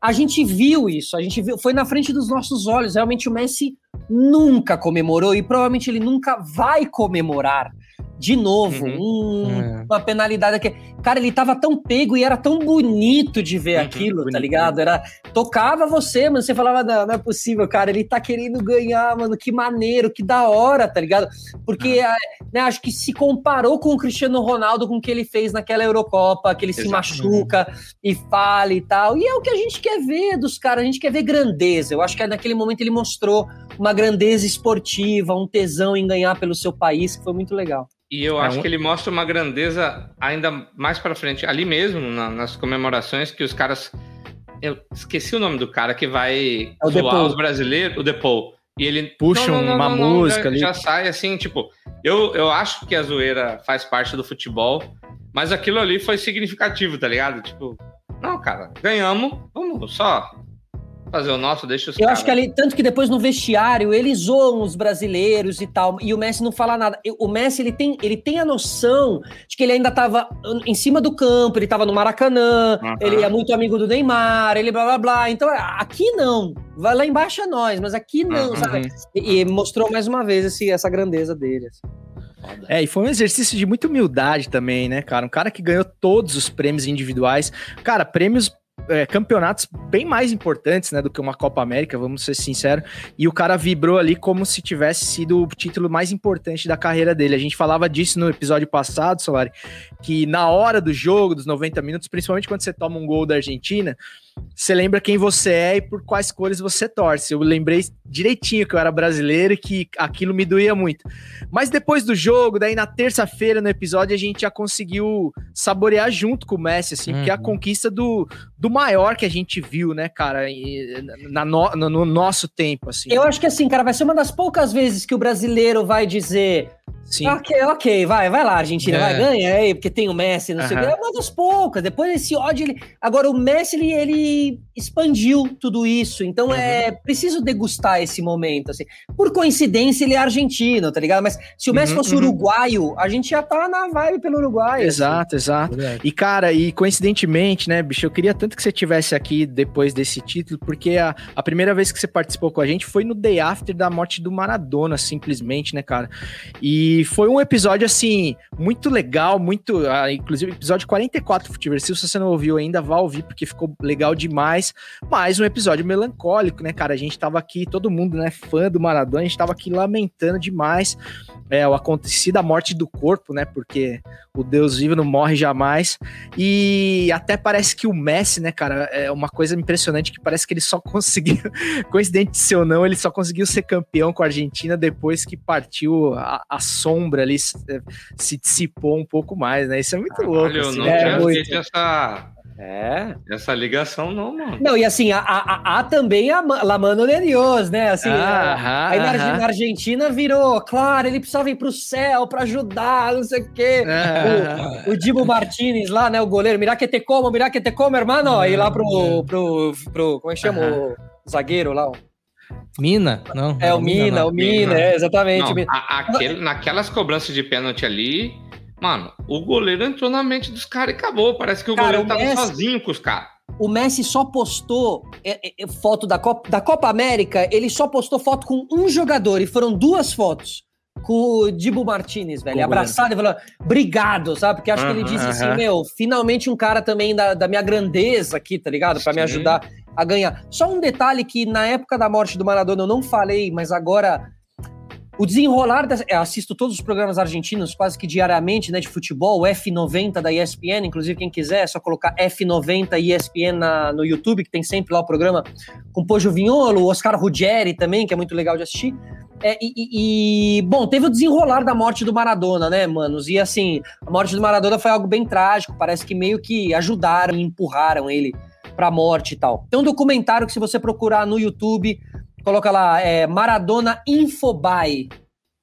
a gente viu isso, a gente viu, foi na frente dos nossos olhos. Realmente o Messi nunca comemorou e provavelmente ele nunca vai comemorar de novo. Um- É. uma penalidade que cara ele tava tão pego e era tão bonito de ver Uhum, aquilo tá bonito. ligado? era tocava você mano você falava não, não é possível cara ele tá querendo ganhar mano que maneiro que da hora tá ligado? Porque Ah. ah, né, acho que se comparou com o Cristiano Ronaldo com o que ele fez naquela Eurocopa que ele se machuca e fala e tal e é o que a gente quer ver dos caras a gente quer ver grandeza. Eu acho que naquele momento ele mostrou uma grandeza esportiva um tesão em ganhar pelo seu país que foi muito legal E eu É acho que ele mostra uma grandeza ainda mais pra frente, ali mesmo, na- nas comemorações, que os caras Eu esqueci o nome do cara que vai É zoar os brasileiros, o Depou. E ele Puxa uma música já, ali. Já sai assim, tipo, eu, eu acho que a zoeira faz parte do futebol, mas aquilo ali foi significativo, tá ligado? Tipo, não, cara, ganhamos, vamos só fazer o nosso, deixa os Eu caras. acho que ali, tanto que depois no vestiário, eles zoam os brasileiros e tal, e o Messi não fala nada. O Messi, ele tem, ele tem a noção de que ele ainda tava em cima do campo, ele tava no Maracanã, Aham. ele é muito amigo do Neymar, ele blá blá blá. Então, aqui não. Vai lá embaixo é nós, mas aqui não, Uhum. sabe? E, e mostrou mais uma vez esse, essa grandeza dele. assim. É, e foi um exercício de muita humildade também, né, cara? Um cara que ganhou todos os prêmios individuais. Cara, prêmios. É, campeonatos bem mais importantes, né, do que uma Copa América, vamos ser sinceros. E o cara vibrou ali como se tivesse sido o título mais importante da carreira dele. A gente falava disso no episódio passado, Solari, que na hora do jogo, dos 90 minutos, principalmente quando você toma um gol da Argentina, você lembra quem você é e por quais cores você torce. Eu lembrei direitinho que eu era brasileiro e que aquilo me doía muito. Mas depois do jogo, daí na terça-feira no episódio, a gente já conseguiu saborear junto com o Messi, assim, porque é a Uhum. conquista do, do maior que a gente viu, né, cara, na no, no- no nosso tempo, assim. Eu acho que assim, cara, vai ser uma das poucas vezes que o brasileiro vai dizer. Sim. Ok, ok, vai, vai lá, Argentina, É. vai, ganha aí, porque tem o Messi, não sei o quê. É uma das poucas. Depois esse ódio, ele... Agora, o Messi, ele, ele expandiu tudo isso. Então, é Uhum. preciso degustar esse momento, assim. Por coincidência, ele é argentino, tá ligado? Mas se o Messi Uhum, fosse uhum. uruguaio, a gente já tá na vibe pelo Uruguai. assim. Exato, exato. E, cara, e coincidentemente, né, bicho, eu queria tanto que você tivesse aqui depois desse título, porque a, a primeira vez que você participou com a gente foi no day after da morte do Maradona, simplesmente, né, cara? E foi um episódio, assim, muito legal, muito. ah, inclusive, episódio 44 do Futiversivo, se você não ouviu ainda, vá ouvir, porque ficou legal demais. Mas um episódio melancólico, né, cara? A gente tava aqui, todo mundo, né, fã do Maradona, a gente tava aqui lamentando demais é, o acontecido, a morte do corpo, né? Porque o Deus vivo não morre jamais. E até parece que o Messi, né, cara, é uma coisa impressionante que parece que ele só [LAUGHS] conseguiu, coincidente ou não, ele só conseguiu ser campeão com a Argentina depois que partiu a, a sombra ali, se, se dissipou um pouco mais, né? Isso é muito louco. Olha, eu assim, não né? tinha muito. feito essa, É. essa ligação, não, mano. Não, e assim, há, há- há também a La Mano de Dios, né? Assim, Aham, a- aí aham. na Argentina virou, claro, ele precisava ir pro céu pra ajudar, não sei o quê. Aham. O, o Dibu Martinez lá, né? O goleiro, mirá que te como, mirá que te como, hermano. E lá pro, pro, pro como é que chama? O zagueiro lá. o- Mina? Não. É o Mina, não. o Mina, é, exatamente. Não, a- aquele- naquelas cobranças de pênalti ali, mano, o goleiro entrou na mente dos caras e acabou. Parece que o Cara, goleiro o tava Messi- sozinho com os caras. O Messi só postou é, é, foto da Copa, da Copa América, ele só postou foto com um jogador e foram duas fotos. Com o Dibu Martinez, velho, Com abraçado e falando, obrigado, sabe? Porque acho que ele disse assim, meu, finalmente um cara também da, da minha grandeza aqui, tá ligado? Pra me ajudar a ganhar. Só um detalhe que na época da morte do Maradona eu não falei, mas agora o desenrolar, eu assisto todos os programas argentinos quase que diariamente, né, de futebol, o F90 da ESPN, inclusive quem quiser é só colocar F90 ESPN na, no YouTube, que tem sempre lá o programa com Pojo Vinholo, Oscar Ruggeri também, que é muito legal de assistir. É, e, e- bom, teve o desenrolar da morte do Maradona, né, manos? E assim, a morte do Maradona foi algo bem trágico, parece que meio que ajudaram empurraram ele pra morte e tal. Tem um documentário que se você procurar no YouTube, coloca lá, é Maradona Infobae,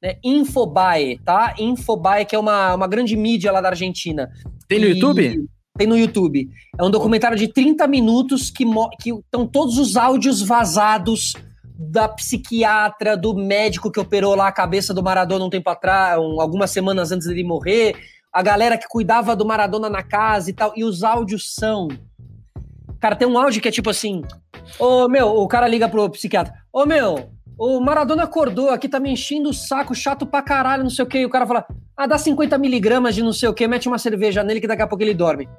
né? Infobae, tá? Infobae, que é uma, uma grande mídia lá da Argentina. Tem no E- YouTube? Tem no YouTube. É um documentário de 30 minutos que que estão todos os áudios vazados da psiquiatra, do médico que operou lá a cabeça do Maradona um tempo atrás, um- algumas semanas antes dele morrer, a galera que cuidava do Maradona na casa e tal. E os áudios são. Cara, tem um áudio que é tipo assim: Ô meu, o cara liga pro psiquiatra: Ô meu, o Maradona acordou aqui, tá me enchendo o saco, chato pra caralho, não sei o quê. E o cara fala: Ah, dá 50 miligramas de não sei o quê, mete uma cerveja nele que daqui a pouco ele dorme.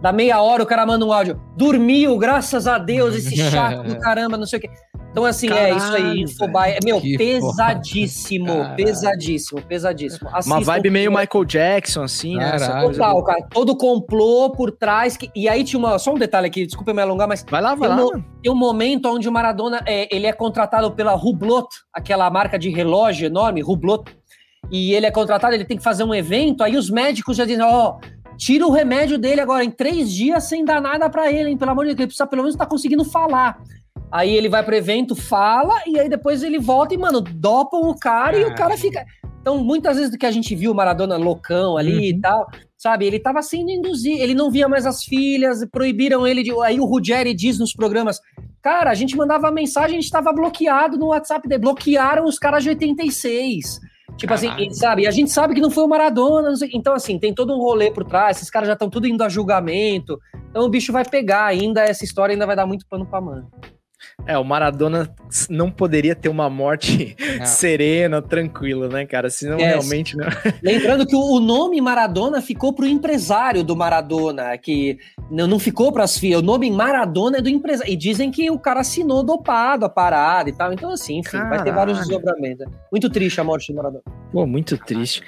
Da meia hora o cara manda um áudio: Dormiu, graças a Deus, esse chato do caramba, não sei o quê. Então, assim, é isso Caralho, aí. Infobae. É, meu, pesadíssimo, Caralho. pesadíssimo, pesadíssimo. Uma vibe meio Michael Jackson, assim, né? Caralho. Total, cara. Todo complô por trás. que- E aí tinha uma. Só um detalhe aqui, desculpa me alongar, mas Vai lá, vai Tem lá. um- tem um momento onde o Maradona é, ele é contratado pela Hublot, aquela marca de relógio enorme, Hublot. E ele é contratado, ele tem que fazer um evento, aí os médicos já dizem, ó, tira o remédio dele agora em três dias sem dar nada pra ele, hein? Pelo amor de Deus, ele precisa pelo menos estar tá conseguindo falar. Aí ele vai pro evento, fala, e aí depois ele volta e, mano, dopam o cara e o cara fica. Então, muitas vezes do que a gente viu o Maradona loucão ali uhum. e tal, sabe? Ele tava sendo induzido, ele não via mais as filhas, proibiram ele de. Aí o Ruggeri diz nos programas: Cara, a gente mandava mensagem, a gente tava bloqueado no WhatsApp dele. Bloquearam os caras de 86. Tipo assim, sabe? E a gente sabe que não foi o Maradona. Então, assim, tem todo um rolê por trás. Esses caras já estão tudo indo a julgamento. Então o bicho vai pegar ainda. Essa história ainda vai dar muito pano pra mano. É, o Maradona não poderia ter uma morte [LAUGHS] é. serena, tranquila, né, cara? Senão é, realmente não. [LAUGHS] Lembrando que o nome Maradona ficou pro empresário do Maradona, que não ficou para as filhas. O nome Maradona é do empresário. E dizem que o cara assinou dopado a parada e tal. Então, assim, enfim, Caralho. vai ter vários desdobramentos. Muito triste a morte do Maradona. Pô, muito triste.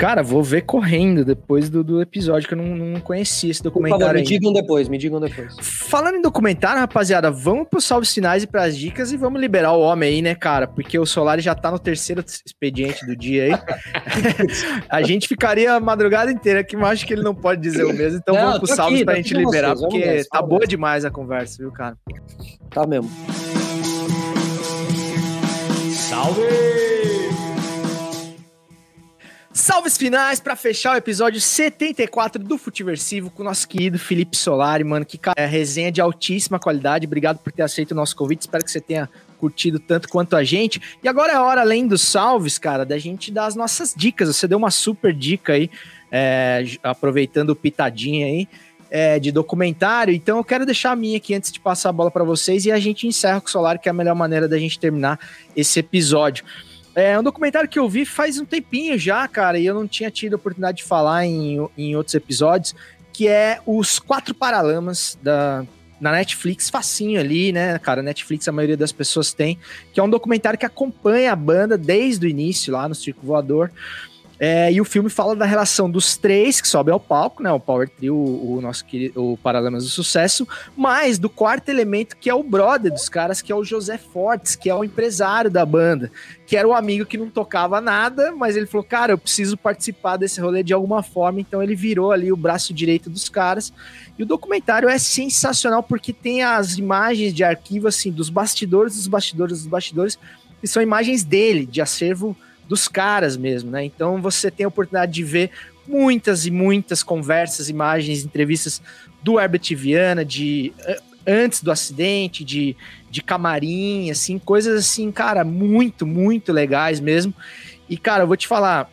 Cara, vou ver correndo depois do, do episódio, que eu não, não conhecia esse documentário. Favor, me digam depois, me digam depois. Falando em documentário, rapaziada, vamos pros salve sinais e pras dicas e vamos liberar o homem aí, né, cara? Porque o Solari já tá no terceiro expediente do dia aí. [LAUGHS] a gente ficaria a madrugada inteira aqui, mas acho que ele não pode dizer o mesmo. Então não, vamos pros salves pra gente liberar, vocês, porque tá boa demais a conversa, viu, cara? Tá mesmo. Salve! Salves finais para fechar o episódio 74 do Futiversivo com o nosso querido Felipe Solari, mano. Que é resenha de altíssima qualidade. Obrigado por ter aceito o nosso convite. Espero que você tenha curtido tanto quanto a gente. E agora é hora, além dos salves, cara, da gente dar as nossas dicas. Você deu uma super dica aí, é, aproveitando o pitadinha aí. É, de documentário, então eu quero deixar a minha aqui antes de passar a bola para vocês e a gente encerra com o Solar, que é a melhor maneira da gente terminar esse episódio. É um documentário que eu vi faz um tempinho já, cara, e eu não tinha tido a oportunidade de falar em, em outros episódios, que é Os Quatro Paralamas da, na Netflix, facinho ali, né, cara? Netflix a maioria das pessoas tem, que é um documentário que acompanha a banda desde o início, lá no Circo Voador. É, e o filme fala da relação dos três que sobem ao palco, né? O Power Trio, o, o nosso querido, o Paralamas do Sucesso, mais do quarto elemento, que é o brother dos caras, que é o José Fortes, que é o empresário da banda, que era o amigo que não tocava nada, mas ele falou: Cara, eu preciso participar desse rolê de alguma forma, então ele virou ali o braço direito dos caras. E o documentário é sensacional porque tem as imagens de arquivo, assim, dos bastidores, dos bastidores, dos bastidores, que são imagens dele, de acervo dos caras mesmo, né? Então você tem a oportunidade de ver muitas e muitas conversas, imagens, entrevistas do Herbert Viana, de antes do acidente, de, de camarim, assim, coisas assim, cara, muito, muito legais mesmo. E, cara, eu vou te falar,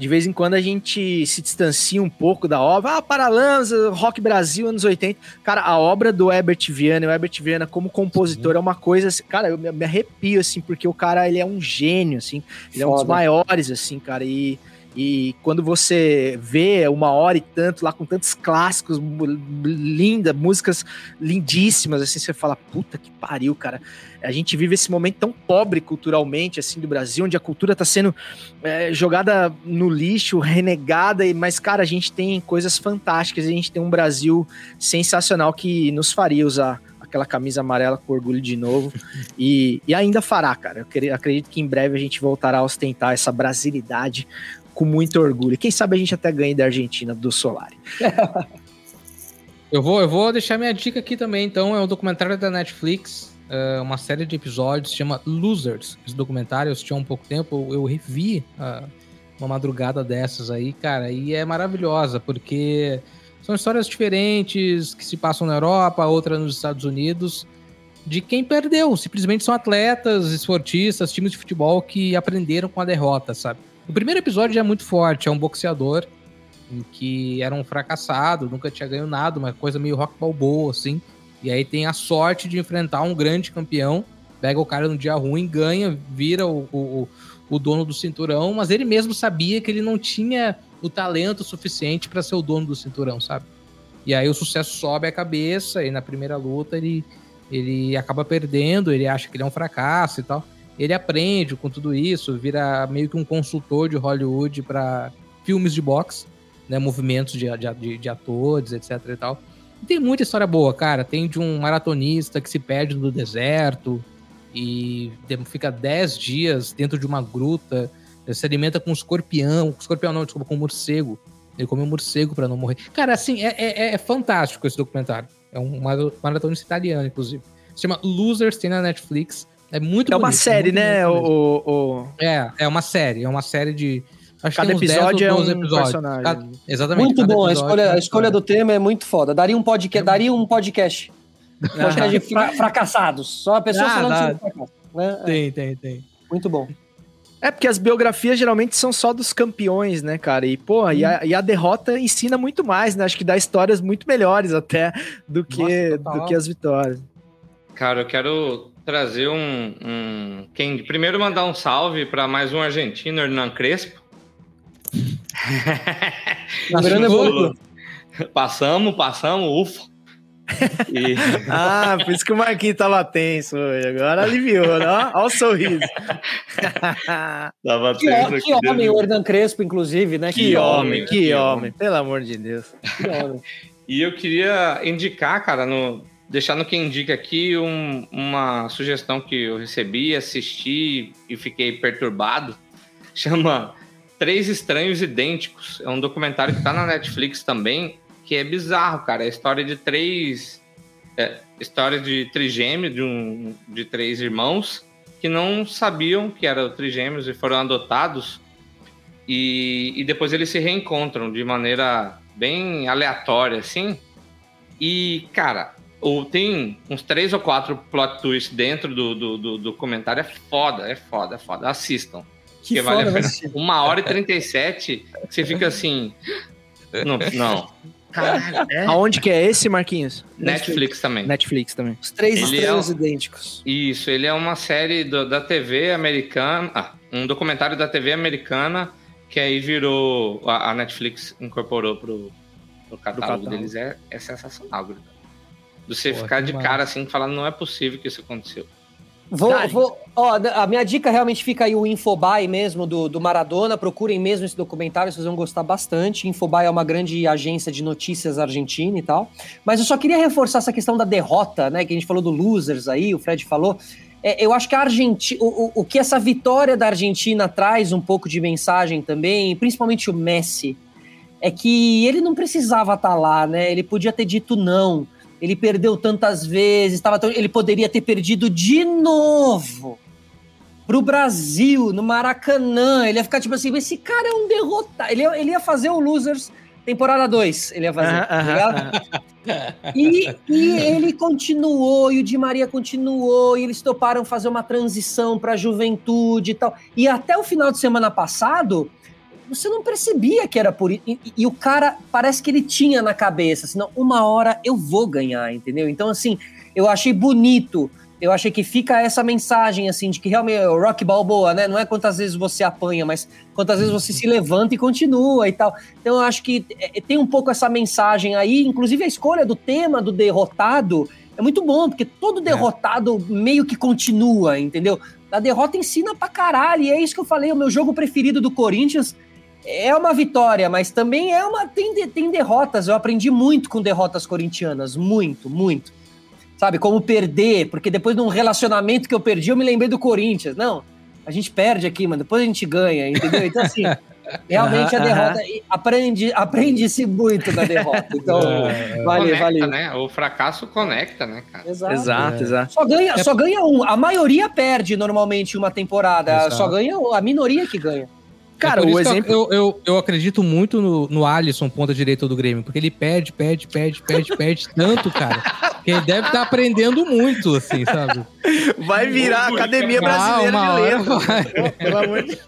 de vez em quando a gente se distancia um pouco da obra. Ah, Paralamas, Rock Brasil, anos 80. Cara, a obra do Herbert Viana, o Herbert Viana como compositor Sim. é uma coisa, assim, cara, eu me arrepio, assim, porque o cara, ele é um gênio, assim. Ele Foda. é um dos maiores, assim, cara, e e quando você vê uma hora e tanto lá com tantos clássicos, linda, músicas lindíssimas, assim, você fala, puta que pariu, cara. A gente vive esse momento tão pobre culturalmente, assim, do Brasil, onde a cultura tá sendo é, jogada no lixo, renegada, mas, cara, a gente tem coisas fantásticas, a gente tem um Brasil sensacional que nos faria usar aquela camisa amarela com orgulho de novo. e, e ainda fará, cara. Eu acredito que em breve a gente voltará a ostentar essa brasilidade com muito orgulho. Quem sabe a gente até ganhe da Argentina do Solari. [LAUGHS] eu, vou, eu vou deixar minha dica aqui também, então. É um documentário da Netflix, uh, uma série de episódios, chama Losers. Esse documentário eu assisti há um pouco tempo, eu, revi uh, uma madrugada dessas aí, cara, e é maravilhosa, porque são histórias diferentes que se passam na Europa, outra nos Estados Unidos de quem perdeu. Simplesmente são atletas, esportistas, times de futebol que aprenderam com a derrota, sabe? O primeiro episódio é muito forte, é um boxeador em que era um fracassado, nunca tinha ganho nada, uma coisa meio rock balboa, assim. E aí tem a sorte de enfrentar um grande campeão, pega o cara no dia ruim, ganha, vira o, o, o dono do cinturão, mas ele mesmo sabia que ele não tinha o talento suficiente para ser o dono do cinturão, sabe? E aí o sucesso sobe a cabeça, e na primeira luta ele, ele acaba perdendo, ele acha que ele é um fracasso e tal ele aprende com tudo isso, vira meio que um consultor de Hollywood para filmes de boxe, né, movimentos de, de, de, atores, etc e tal. E tem muita história boa, cara. Tem de um maratonista que se perde no deserto e fica 10 dias dentro de uma gruta, se alimenta com escorpião, escorpião não, desculpa, com morcego. Ele comeu morcego pra não morrer. Cara, assim, é, é, é fantástico esse documentário. É um mara- maratonista italiano, inclusive. Se chama Losers, tem na Netflix. É muito É uma bonito, série, né? O, o, o- É, é uma série. É uma série de. Acho Cada que tem uns 10 episódio é ou 12 um episódios. personagem. Cada- exatamente. Muito bom, a escolha, é a escolha do tema é muito foda. Daria um podcast. Daria um podcast. Podcast de fra- fracassados. Só a pessoa Ah, falando sobre fracasso. né? É, Tem, tem, tem. muito bom. É, porque as biografias geralmente são só dos campeões, né, cara? E, pô, e, a, e a derrota ensina muito mais, né? Acho que dá histórias muito melhores até do que, Nossa, do que as vitórias. Cara, eu quero trazer um. um quem, primeiro, mandar um salve para mais um argentino, Hernan Crespo. [LAUGHS] Passamos, passamos, ufa. E- [LAUGHS] Ah, por isso que o Marquinhos tava tenso hoje. Agora aliviou, né? Olha o sorriso. [LAUGHS] Tava Que, tenso que homem, dentro. o Hernan Crespo, inclusive, né? Que homem, que que homem. Pelo amor de Deus. que homem. E eu queria indicar, cara, no, deixar no que indica aqui um- uma sugestão que eu recebi, assisti e fiquei perturbado. [LAUGHS] Chama Três Estranhos Idênticos. É um documentário que tá na Netflix também, que é bizarro, cara. É a história de três. É, história de trigêmeo, de, um, de três irmãos que não sabiam que eram trigêmeos e foram adotados. E, e depois eles se reencontram de maneira bem aleatória, assim. E, cara, ou tem uns três ou quatro plot twists dentro do, do, do documentário. É foda, é foda, é foda. Assistam. Que vale a pena. assistir. Uma hora e 37, que você fica assim. Não, não. Caralho, é? Aonde que é esse, Marquinhos? Netflix também. Netflix também. Os três Ele estranhos é um- idênticos. Isso, ele é uma série do- da TV americana. Ah, um documentário da TV americana que aí virou. A, a Netflix incorporou pro, pro catálogo, catálogo. deles. É, é sensacional, Grita. Você Pô, ficar de cara assim, falando, não é possível que isso aconteceu. Vou, Dá, vou, ó, a minha dica realmente fica aí o Infobae mesmo do, do Maradona. Procurem mesmo esse documentário, vocês vão gostar bastante. Infobae é uma grande agência de notícias argentina e tal. Mas eu só queria reforçar essa questão da derrota, né? Que a gente falou do losers aí, o Fred falou. É, eu acho que a Argentina, o, o, o que essa vitória da Argentina traz um pouco de mensagem também, principalmente o Messi, é que ele não precisava estar lá, né? Ele podia ter dito não. Ele perdeu tantas vezes, tava tão- ele poderia ter perdido de novo pro Brasil, no Maracanã. Ele ia ficar tipo assim, esse cara é um derrotado. Ele, ia- ele ia fazer o Losers temporada 2, ele ia fazer, tá? E, e ele continuou, e o Di Maria continuou, e eles toparam fazer uma transição para a juventude e tal. E até o final de semana passado, você não percebia que era por isso. E, e o cara parece que ele tinha na cabeça, assim, não, uma hora eu vou ganhar, entendeu? Então, assim, eu achei bonito. Eu achei que fica essa mensagem, assim, de que realmente o rock balboa, né? Não é quantas vezes você apanha, mas quantas vezes você se levanta e continua e tal. Então eu acho que é, tem um pouco essa mensagem aí, inclusive a escolha do tema do derrotado é muito bom, porque todo derrotado meio que continua, entendeu? A derrota ensina pra caralho, e é isso que eu falei, o meu jogo preferido do Corinthians é uma vitória, mas também é uma tem, de- tem derrotas, eu aprendi muito com derrotas corintianas, muito, muito. Sabe, como perder, porque depois de um relacionamento que eu perdi, eu me lembrei do Corinthians. Não, a gente perde aqui, mas depois a gente ganha, entendeu? Então, assim, [LAUGHS] realmente a Aham, derrota e aprende, aprende-se muito na derrota. Então, [LAUGHS] [LAUGHS] vale, conecta, vale. né? O fracasso conecta, né, cara? Exato. Exato, exato. Só ganha, só ganha um. A maioria perde normalmente uma temporada. Exato. Só ganha a minoria que ganha. Cara, É por o isso que exemplo. Eu, eu, eu acredito muito no, no Alisson, ponta direita do Grêmio, porque ele perde, perde, perde, perde, perde [LAUGHS] tanto, cara. Que ele deve estar aprendendo muito, assim, sabe? Vai virar a Academia Brasileira de Letras. [LAUGHS] vai. Pelo amor de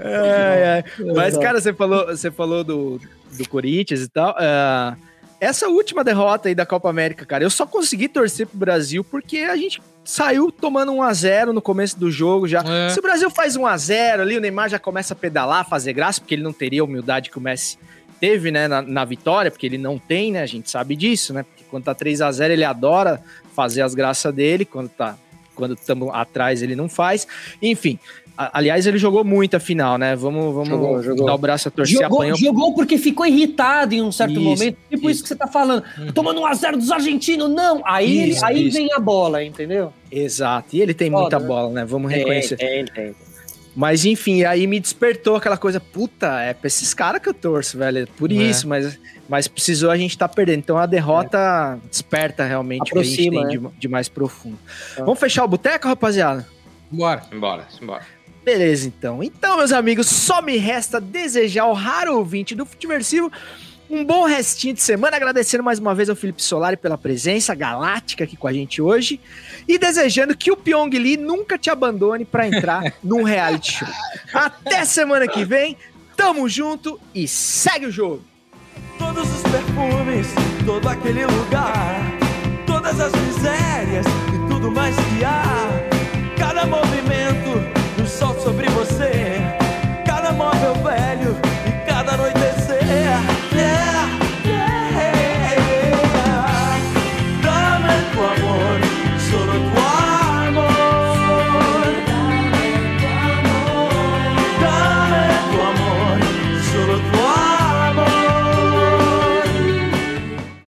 ai. Mas, cara, você falou, você falou do, do Corinthians e tal. ah, essa última derrota aí da Copa América, cara, eu só consegui torcer pro Brasil porque a gente saiu tomando 1 a 0 no começo do jogo já. É. Se o Brasil faz 1 a 0 ali, o Neymar já começa a pedalar, fazer graça, porque ele não teria a humildade que o Messi teve, né, na, na vitória, porque ele não tem, né? A gente sabe disso, né? Porque quando tá 3 a 0 ele adora fazer as graças dele, quando tá quando estamos atrás ele não faz. Enfim, aliás, ele jogou muito a final, né? Vamos, vamos Jogou, jogou. dar o braço a torcer, Jogou, apanhou. jogou porque ficou irritado em um certo Isso, momento. Tipo isso. isso. Uhum. que você tá falando. Tomando um a 0 dos argentinos, não. Aí, ele- Isso, aí isso. vem a bola, entendeu? Exato. E ele tem Foda, muita né? bola, né? Vamos reconhecer. Tem, tem, tem. Mas enfim, aí me despertou aquela coisa, puta, é pra esses caras que eu torço, velho. É por É. isso, mas, mas precisou a gente tá perdendo. Então a derrota desperta realmente o que a gente tem né? de, de mais profundo. Vamos fechar o boteco, rapaziada? Bora. Embora, embora. Beleza, então. Então, meus amigos, só me resta desejar ao raro ouvinte do Futiversivo um bom restinho de semana, agradecendo mais uma vez ao Felipe Solari pela presença galáctica aqui com a gente hoje e desejando que o Pyong Lee nunca te abandone pra entrar [LAUGHS] num reality show. Até semana que vem, tamo junto e segue o jogo. Todos os perfumes, todo aquele lugar, todas as misérias e tudo mais que há. Cada movimento